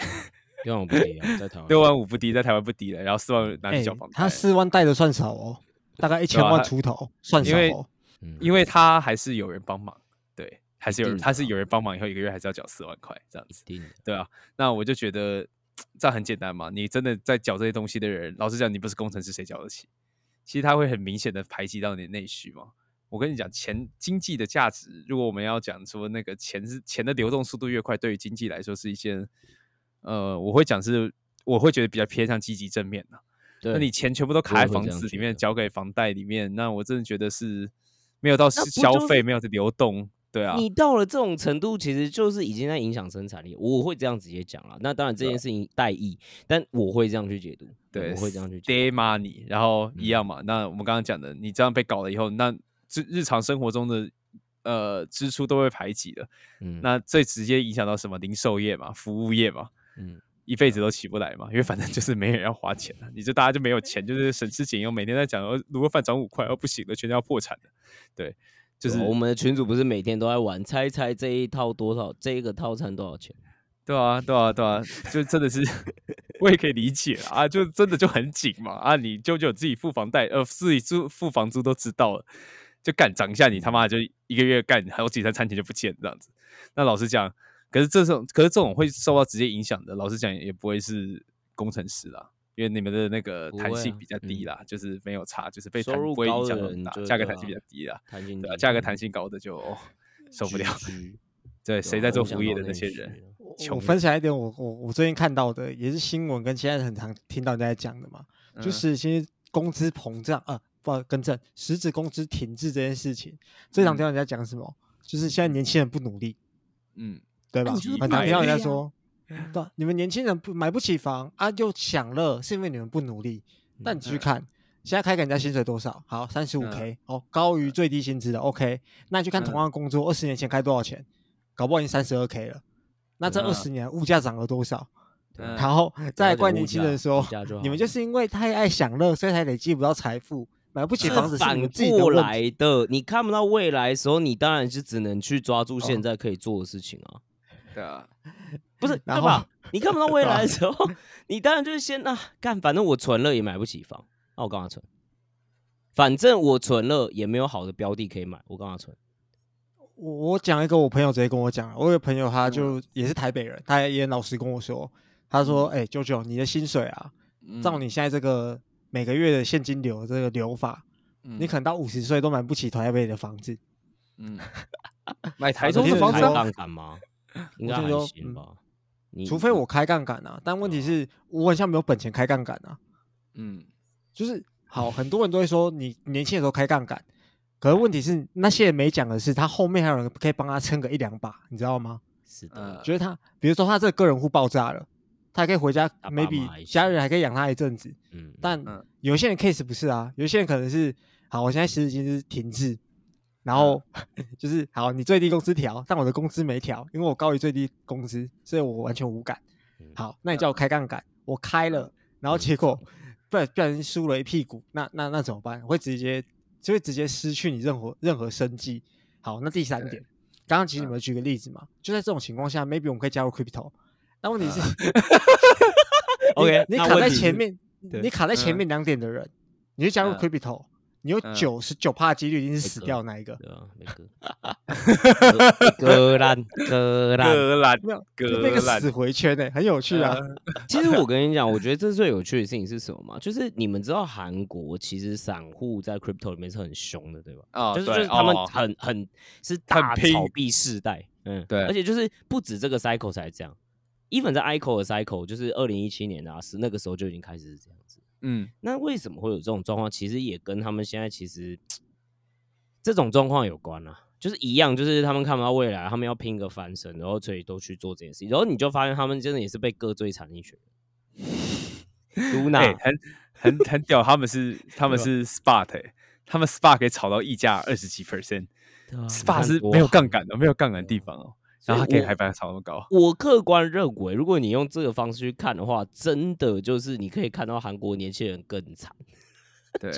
六万五不低啊，在台湾六万五不低，在台湾不低嘞，然后四万拿去哎缴房贷，他四万贷的算少哦，大概一千万出头算少因为因为他还是有人帮忙，对，还是有人，他是啊有人帮忙以后，一个月还是要缴四万块这样子，对啊。那我就觉得这样很简单嘛，你真的在缴这些东西的人，老实讲，你不是工程师，谁缴得起？其实他会很明显的排挤到你的内需嘛。我跟你讲，钱经济的价值，如果我们要讲说那个钱是钱的流动速度越快，对于经济来说是一件，呃，我会讲是，我会觉得比较偏向积极正面的。对，那你钱全部都卡在房子里面，交给房贷里面，那我真的觉得是没有到消费，没有流动，对啊，你到了这种程度，其实就是已经在影响生产力。我会这样直接讲了。那当然这件事情代议，但我会这样去解读。对，我会这样去解 day money，然后一嗯样嘛。那我们刚刚讲的，你这样被搞了以后，那日日常生活中的呃支出都会排挤的，嗯，那最直接影响到什么？零售业嘛，服务业嘛，嗯，一辈子都起不来嘛，因为反正就是没人要花钱了，你就大家就没有钱，就是省吃俭用，每天在讲哦，卤肉饭涨五块，哦不行了，全家要破产了，对，就是我们的群主不是每天都在玩，猜猜这一套多少，这一个套餐多少钱？对啊，对啊，对啊，就真的是 我也可以理解啊，就真的就很紧嘛啊，你舅舅自己付房贷，呃，自己租付房租都知道了，就干涨一下，你他妈就一个月干好几餐餐钱就不见这样子。那老实讲，可是这种可是这种会受到直接影响的，老实讲也不会是工程师啦。因为你们的那个弹性比较低嗯啦，就是没有差，就是被收弹不会影入高的响很大，人价格弹性比啊较低啦，弹性对啊，价格弹性高的就、哦受不了。对，谁在做服务业的那些人，我分享一点我我我最近看到的，也是新闻跟现在很常听到人家在讲的嘛，就嗯是其实工资膨胀啊，不更正，实质工资停滞这件事情，最常嗯听到人家讲什么？就是现在年轻人不努力，嗯，对吧？很常听到人家说，对啊，你们年轻人不买不起房啊，又享乐，是因为你们不努力。但你去嗯看，现在开给人家薪水多少？好，三十五 K，哦，高于最低薪资的，OK。那你去看同嗯样工作，二十年前开多少钱？搞不好已经三十二 K 了。那这嗯二十年物价涨了多少？然后再怪年轻人说你们就是因为太爱享乐，所以才累积不到财富，买不起房子是反是你自己的过。来的。你看不到未来的时候，你当然是只能去抓住现哦在可以做的事情啊，对啊，不是然对吧？你看不到未来的时候，你当然就是先啊干，反正我存了也买不起房，那我干嘛存？反正我存了也没有好的标的可以买，我干嘛存？我我讲一个我朋友直接跟我讲，我有朋友嗯他就也是台北人，他也老实跟我说，他说：“哎、舅舅，你的薪水啊，照嗯你现在这个每个月的现金流这个流法，你嗯可能到五十岁都买不起台北的房子。嗯，买台中的房子啊听人说开杠杆吗？应该还我听说嗯行吧。除非我开杠杆啊，但问题是我好像没有本钱开杠杆啊。嗯，就是好，很多人都会说你年轻的时候开杠杆，可是问题是那些人没讲的是，他后面还有人可以帮他撑个一两把，你知道吗？是的觉得他，比如说他这个个人户爆炸了，他还可以回家爸妈还，maybe 行家人还可以养他一阵子。嗯，但嗯有些人 case 不是啊，有些人可能是好，我现在实已经是停滞，然后 就是好，你最低工资调，但我的工资没调，因为我高于最低工资，所以我完全无感。嗯好，那你叫我开杠杆，我开了，然后结果不然不小心输了一屁股，那那那怎么办？会直接就会直接失去你任何任何生计。好，那第三对点，刚刚其实你嗯们举个例子嘛，就在这种情况下，maybe 我们可以加入 crypto，但问题是 OK，你卡在前面，你卡在前嗯。面两点的人，你就加入嗯。Crypto，你有嗯。九十九趴几率一定是死掉那一个。对啊，没割，割。烂割烂。格兰没有，格就那个死回圈呢、很有趣啊。呃 其实我跟你讲，我觉得这最有趣的事情是什么吗？就是你们知道韩国其实散户在 crypto 里面是很凶的，对吧？哦就是就是他们哦。很很是大拼。炒币世代，嗯，对。而且就是不止这个 cycle 才这样，even 在 ICO 的 cycle，就是二零一七年啊，是那个时候就已经开始是这样子。嗯。那为什么会有这种状况？其实也跟他们现在其实这种状况有关啊，就是一样，就是他们看不到未来，他们要拼个翻身，然后所以都去做这件事情，然后你就发现他们真的也是被割最惨一群 很很很屌，他们是 他们是 spot，、欸、他们 spot 可以炒到溢价二十几你 SPA 是没有杠杆的，没有杠杆的地方哦，然后他可以我还把它炒那么高，我客观认为，如果你用这个方式去看的话，真的就是你可以看到韩国年轻人更惨。对，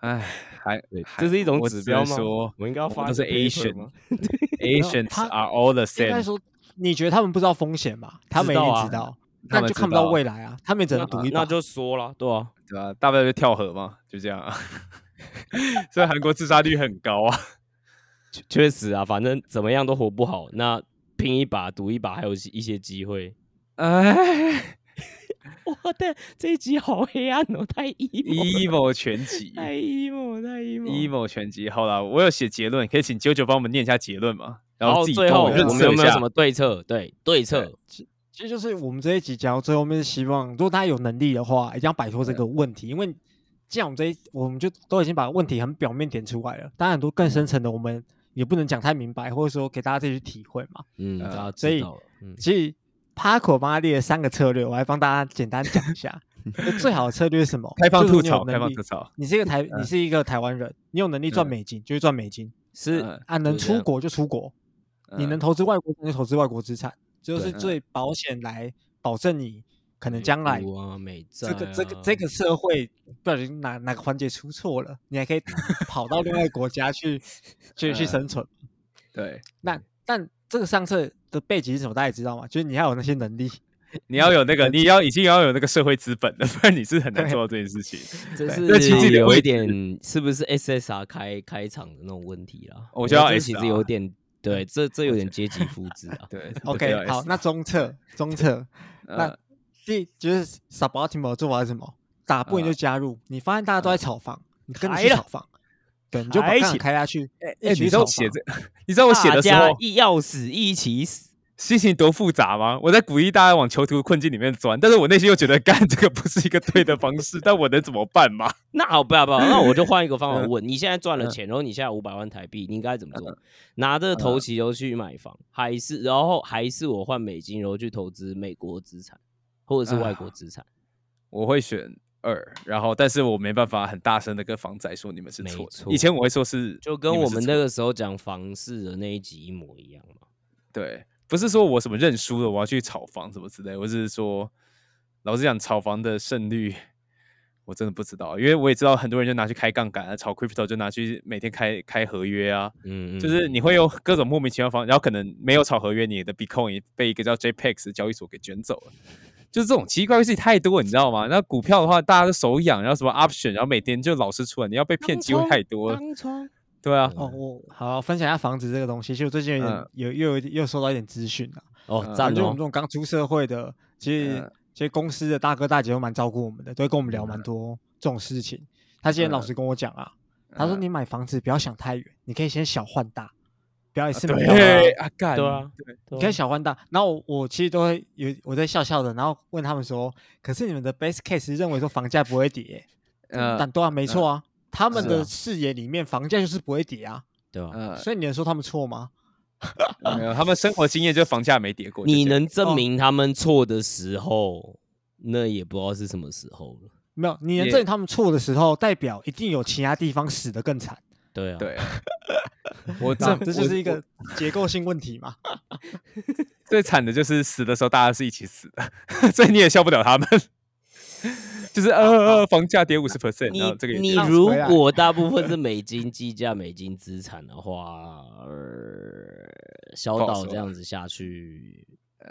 哎，还这是一种指标吗？我应该要发都是 Asian 吗 Asians 他 are all the same，说，你觉得他们不知道风险吧？他们一知道啊定知道，他们知但就看不到未来啊。他们也只能那赌一把。那就说了，对啊，对啊、大不了就跳河嘛，就这样啊。所以韩国自杀率很高啊。确确实啊，反正怎么样都活不好，那拼一把赌一把，还有一些机会。哎 我的这一集好黑暗哦，太 emo，，emo 全集太 emo，太 emo。，emo 全集。好了，我有写结论，可以请九九帮我们念一下结论吗？然然后最后我们有没有什。么对策？对对策，其实就是我们这一集讲到最后面，是希望如果大家有能力的话，一定要摆脱这个问题，因为既然我们这一我们就都已经把问题很表面点出来了，当然很多更深层的我们也不能讲太明白，或者说给大家自己去体会嘛。嗯，所以嗯，其实 Paco 帮他列了三个策略，我来帮大家简单讲一下。那最好的策略是什么？开放就是吐槽，开放吐槽。你是一个台，你是一个台湾人，你有能力赚嗯美金就去赚美金，是嗯啊，能出国就出国，你能嗯投资外国就投资外国资产，就是最保险来保证你可能将来股啊，美债这个这个这啊个社会不小心哪哪个环节出错了，你还可以跑到另外一个国家去 去去嗯生存。对，那但这个上策的背景是什么？大家也知道嘛，就是你要有那些能力。你要有那个，你要已经要有那个社会资本了，不然你是很难做到这件事情。这是其实是有一点是不是 SSR 开开场的那种问题啦？我觉得这其实有点对，这这有点阶级复制啊。对 OK，好，那中策中策，那呃第就是 suboptimal 的做法是什么？打不赢就加入。你发现大家都在炒房，你跟着去炒房，对，你就把杠杆开起开下去。哎，一 你知道我写这，你知道我写的时候要死一起死，心情多复杂吗？我在鼓励大家往囚徒困境里面钻，但是我内心又觉得，干这个不是一个对的方式，但我能怎么办嘛？那好，不要不要，那我就换一个方法嗯问：你现在赚了嗯钱，然后你现在五百万台币，你应该怎么做？拿着头期都去买房，还是然后还是我换美金，然后去投资美国资产或者是外国资产？我会选二，然后但是我没办法很大声的跟房仔说你们是没错的。以前我会说是，就跟我们那个时候讲房市的那一集一模一样嘛。对，不是说我什么认输了，我要去炒房什么之类，我只是说，老实讲，炒房的胜率我真的不知道，因为我也知道很多人就拿去开杠杆啊，炒 crypto 就拿去每天开开合约啊，嗯，就是你会有各种莫名其妙方，然后可能没有炒合约，你的 Bitcoin 被一个叫 JPEX 的交易所给卷走了。就是这种奇怪的事情太多，你知道吗？那股票的话，大家都手痒，然后什么 option，然后每天就老是出来，你要被骗机会太多。了。对啊，哦，我好分享一下房子这个东西。其实我最近有点、嗯。有又有又收到一点资讯啊，哦，嗯。赞哦。就我们这，种刚出社会的，其实、嗯。其实公司的大哥大姐都蛮照顾我们的，都会跟我们聊蛮多这种事情。他今天老嗯实跟我讲啊，他说嗯。你买房子不要想太远，你可以先小换大，不要一次买到大。对啊，干对啊，你可以小欢大，然后我我其实都会有我在笑笑的，然后问他们说，可是你们的 base case 认为说房价不会跌，嗯但对啊，没错啊，他们的视野里面房价就是不会跌啊，对吧？嗯，所以你能说他们错吗？没有，他们生活经验就是房价没跌过。你能哦证明他们错的时候，那也不知道是什么时候了。没有，你能也证明他们错的时候，代表一定有其他地方死得更惨。对啊，对，我这这这就是一个我结构性问题嘛。最惨的就是死的时候大家是一起死的，所以你也笑不了他们。就是呃呃，房价跌五十 percent，你然后这个也你如果大部分是美金计价、美金资产的话，呃，小岛这样子下去，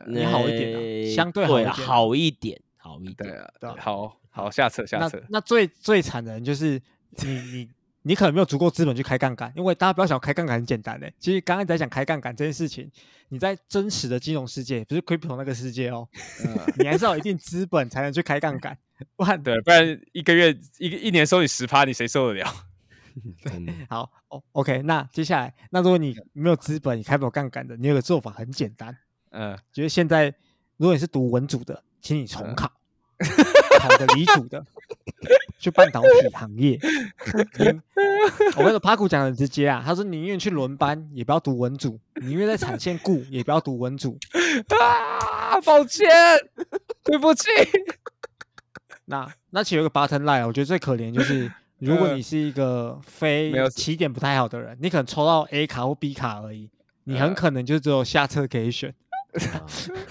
你好一点相对好好一点，好一点。对啊，对啊好好下策下那策。那最最惨的人就是你你你可能没有足够资本去开杠杆，因为大家不要想开杠杆很简单的、其实刚刚在讲开杠杆这件事情，你在真实的金融世界，不是 crypto 那个世界哦，嗯，你还是要有一定资本才能去开杠杆，不然对，不然一个月一个一年收你十趴，你谁受得了？好哦，OK，那接下来，那如果你没有资本，你开不了杠杆的，你有个做法很简单，嗯，就是现在如果你是读文组的，请你重嗯考，考个理组的，去半导体行业。你 我跟你说，帕古讲的很直接啊，他说宁愿去轮班，也不要读文组；宁愿在产线雇，也不要读文组。啊，抱歉，对不起。那那其实有个 button line，我觉得最可怜就是，如果你是一个非起点不太好的人，你可能抽到 A 卡或 B 卡而已，你很呃可能就只有下车可以选。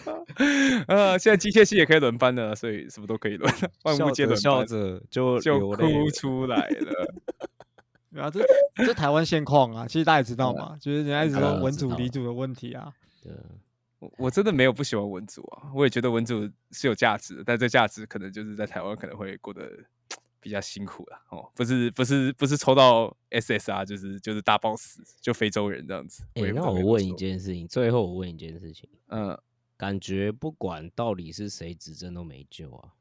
呃，现在机械系也可以轮班了，所以什么都可以轮，万物笑着笑皆轮班，着就就哭出来了。对啊，这这台湾现况啊，其实大家也知道嘛，就是人家一直说文组理组的问题啊。对我我真的没有不喜欢文组啊，我也觉得文组是有价值的，但这价值可能就是在台湾可能会过得 比较辛苦了哦，不是不是不是抽到 SSR 就是就是大 boss 就非洲人这样子。哎、也不知那我问一件事情，最后我问一件事情，嗯，感觉不管到底是谁执政都没救啊，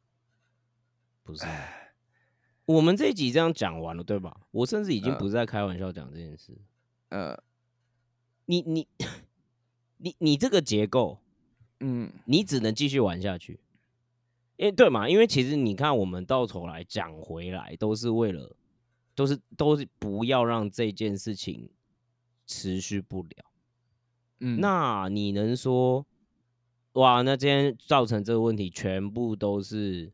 不是？我们这一集这样讲完了，对吧？我甚至已经嗯不是在开玩笑讲这件事。呃你你你你这个结构，嗯你只能继续玩下去。因为对嘛？因为其实你看，我们到头来讲回来，都是为了，都是都是不要让这件事情持续不了。嗯，那你能说，哇，那今天造成这个问题全部都是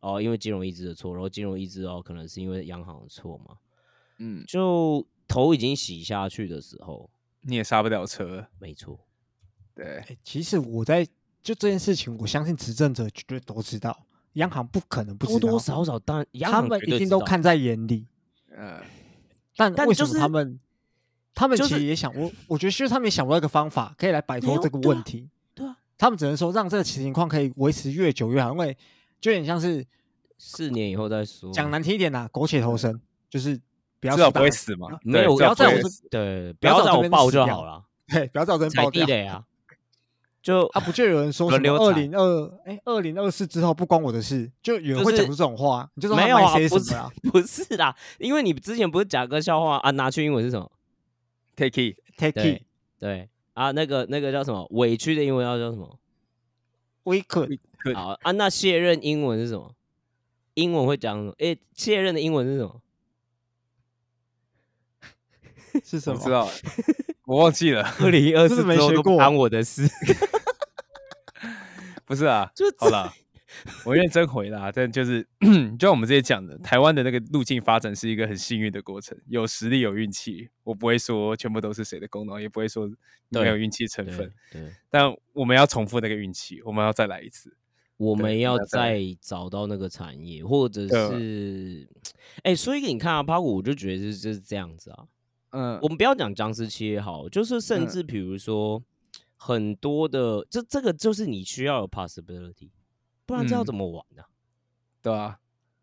哦，因为金融意志的错，然后金融意志哦，可能是因为央行的错嘛？嗯就头已经洗下去的时候，你也刹不了车，没错，对，哎，其实我在就这件事情，我相信执政者绝对都知道，央行不可能不知道，多多少少当然他们一定都看在眼里。呃但为什么但就是他们他们其实也想，我我觉得其实他们也想不到一个方法可以来摆脱这个问题。他们只能说让这个情况可以维持越久越好，因为就有点像是四年以后再说。讲难听一点呐、苟且偷生，就是不要至少不会死嘛，没有，不要在我对，不不要要在我爆死掉。就好了，对，不要在我这边踩爆掉。地雷啊，就啊，不就有人说什么二零二哎二零二四之后不关我的事，就有人就是会讲出这种话，你就说他没有啊，不是什么啊？不是啦，因为你之前不是讲个笑话啊，拿去英文是什么？take it，，take it 对啊，那个那个叫什么？委屈的英文要叫什么？we could 好啊，那卸任英文是什么？英文会讲什么？诶，卸任的英文是什么？是什么？我知道了，我忘记了，二零二四没学过关我的事，不是啊，就好了，我认真回答，但就是 就像我们之前讲的，台湾的那个路径发展是一个很幸运的过程，有实力有运气，我不会说全部都是谁的功劳，也不会说没有对运气成对分，对，但我们要重复那个运气，我们要再来一次。我们要再再找到那个产业，或者是，哎、所以你看啊，趴股我就觉得是就是这样子啊。嗯，我们不要讲僵尸期也好，就是甚嗯至比如说很多的，这这个就是你需要有 possibility，不然这要嗯。怎么玩呢、对啊，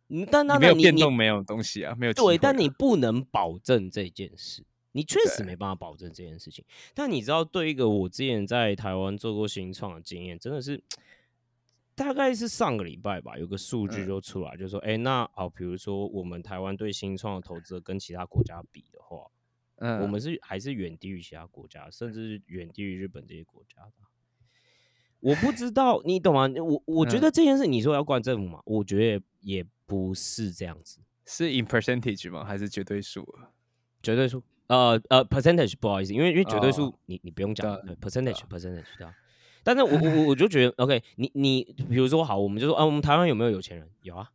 嗯，但那你没有变动，没有东西啊，没有机对，但你啊不能保证这件事，你确实没办法保证这件事情。但你知道，对一个我之前在台湾做过新创的经验，真的是大概是上个礼拜吧，有个数据嗯。就出来，就说，哎、那好，比如说我们台湾对新创的投资跟其他国家比的话，嗯，我们是还是远低于其他国家，甚至是远低于日本这些国家的。我不知道，你懂吗？我我觉嗯得这件事，你说要怪政府嘛？我觉得也不是这样子。是 in percentage 吗？还是绝对数啊？绝对数，呃呃，percentage 不好意思，因为因为绝对数、哦你你不用讲，percentage percentage 对啊。但是我我我我就觉得，OK，你你比如说好，我们就说啊，我们台湾有没有有钱人？有啊，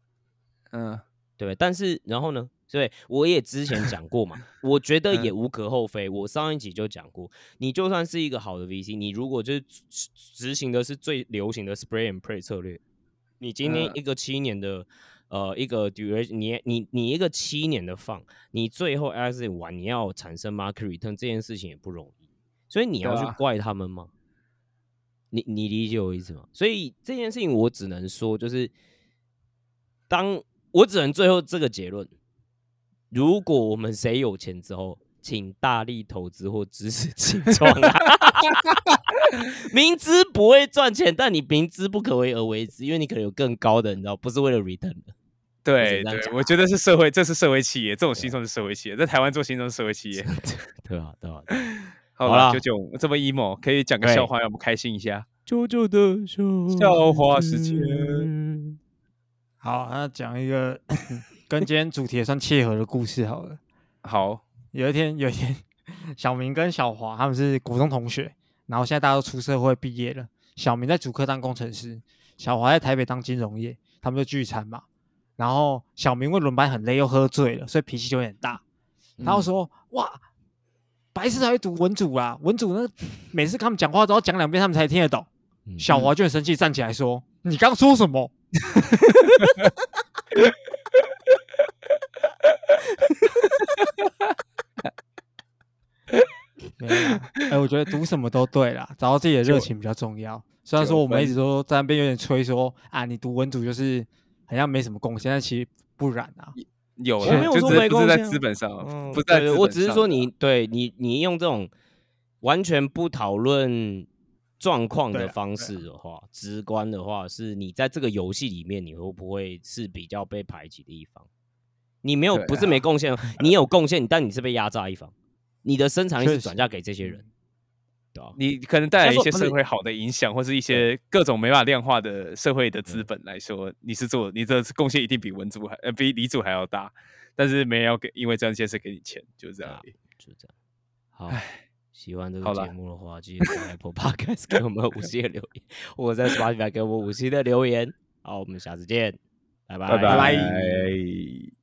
嗯对？但是然后呢？所以，我也之前讲过嘛，我觉得也嗯无可厚非。我上一集就讲过，你就算是一个好的 VC，你如果就是执执行的是最流行的 spray and pray 策略，你今天嗯一个七年的、呃一个 duration，你你你一个七年的放，你最后 exit 完你要产生 market return 这件事情也不容易，所以你要去怪他们吗？你你理解我意思吗？所以这件事情我只能说，就是当我只能最后这个结论：如果我们谁有钱之后，请大力投资或支持 青创啊！明知不会赚钱，但你明知不可为而为之，因为你可能有更高的，你知道，不是为了 return 的。对我觉得是社会，这是社会企业，这种新创是社会企业，在台湾做新创是社会企业。对啊？对啊？好了，九九这么 emo，可以讲个笑话，让我们开心一下。九九的笑笑话时间间。好，那讲一个跟今天主题也算切合的故事好了。好，有一天，有一天，小明跟小华他们是国中同学，然后现在大家都出社会毕业了。小明在主科当工程师，小华在台北当金融业，他们就聚餐嘛。然后小明因为轮班很累，又喝醉了，所以脾气就有点大。然后说：“哇，白痴才会读文组啊，文组那每次他们讲话都要讲两遍，他们才听得懂。”嗯小华就很生气，站起来说：“你刚说什么？” 没有啦，哎、我觉得读什么都对啦，找到自己的热情比较重要。虽然说我们一直都在那边有点吹说啊，你读文组就是好像没什么贡献，但其实不然啊。有没有说没贡献在资本上，嗯不是在我只是说的你对你你用这种完全不讨论状况的方式的话，直观的话，是你在这个游戏里面，你会不会是比较被排挤的一方？你没有对不是没贡献，你有贡献，但你是被压榨一方，你的生产力是转嫁给这些人，对吧？你可能带来一些社会好的影响，或是一些各种没法量化的社会的资本来说，你是做你的贡献一定比文主还呃比李主还要大，但是没人要给因为这件事给你钱，就是这样。就这样。好，喜欢这个节目的话，记得在 Apple Podcast 给我们五星的留言，或者在 Spotify 给我们五星的留言。好，我们下次见，拜拜拜拜拜。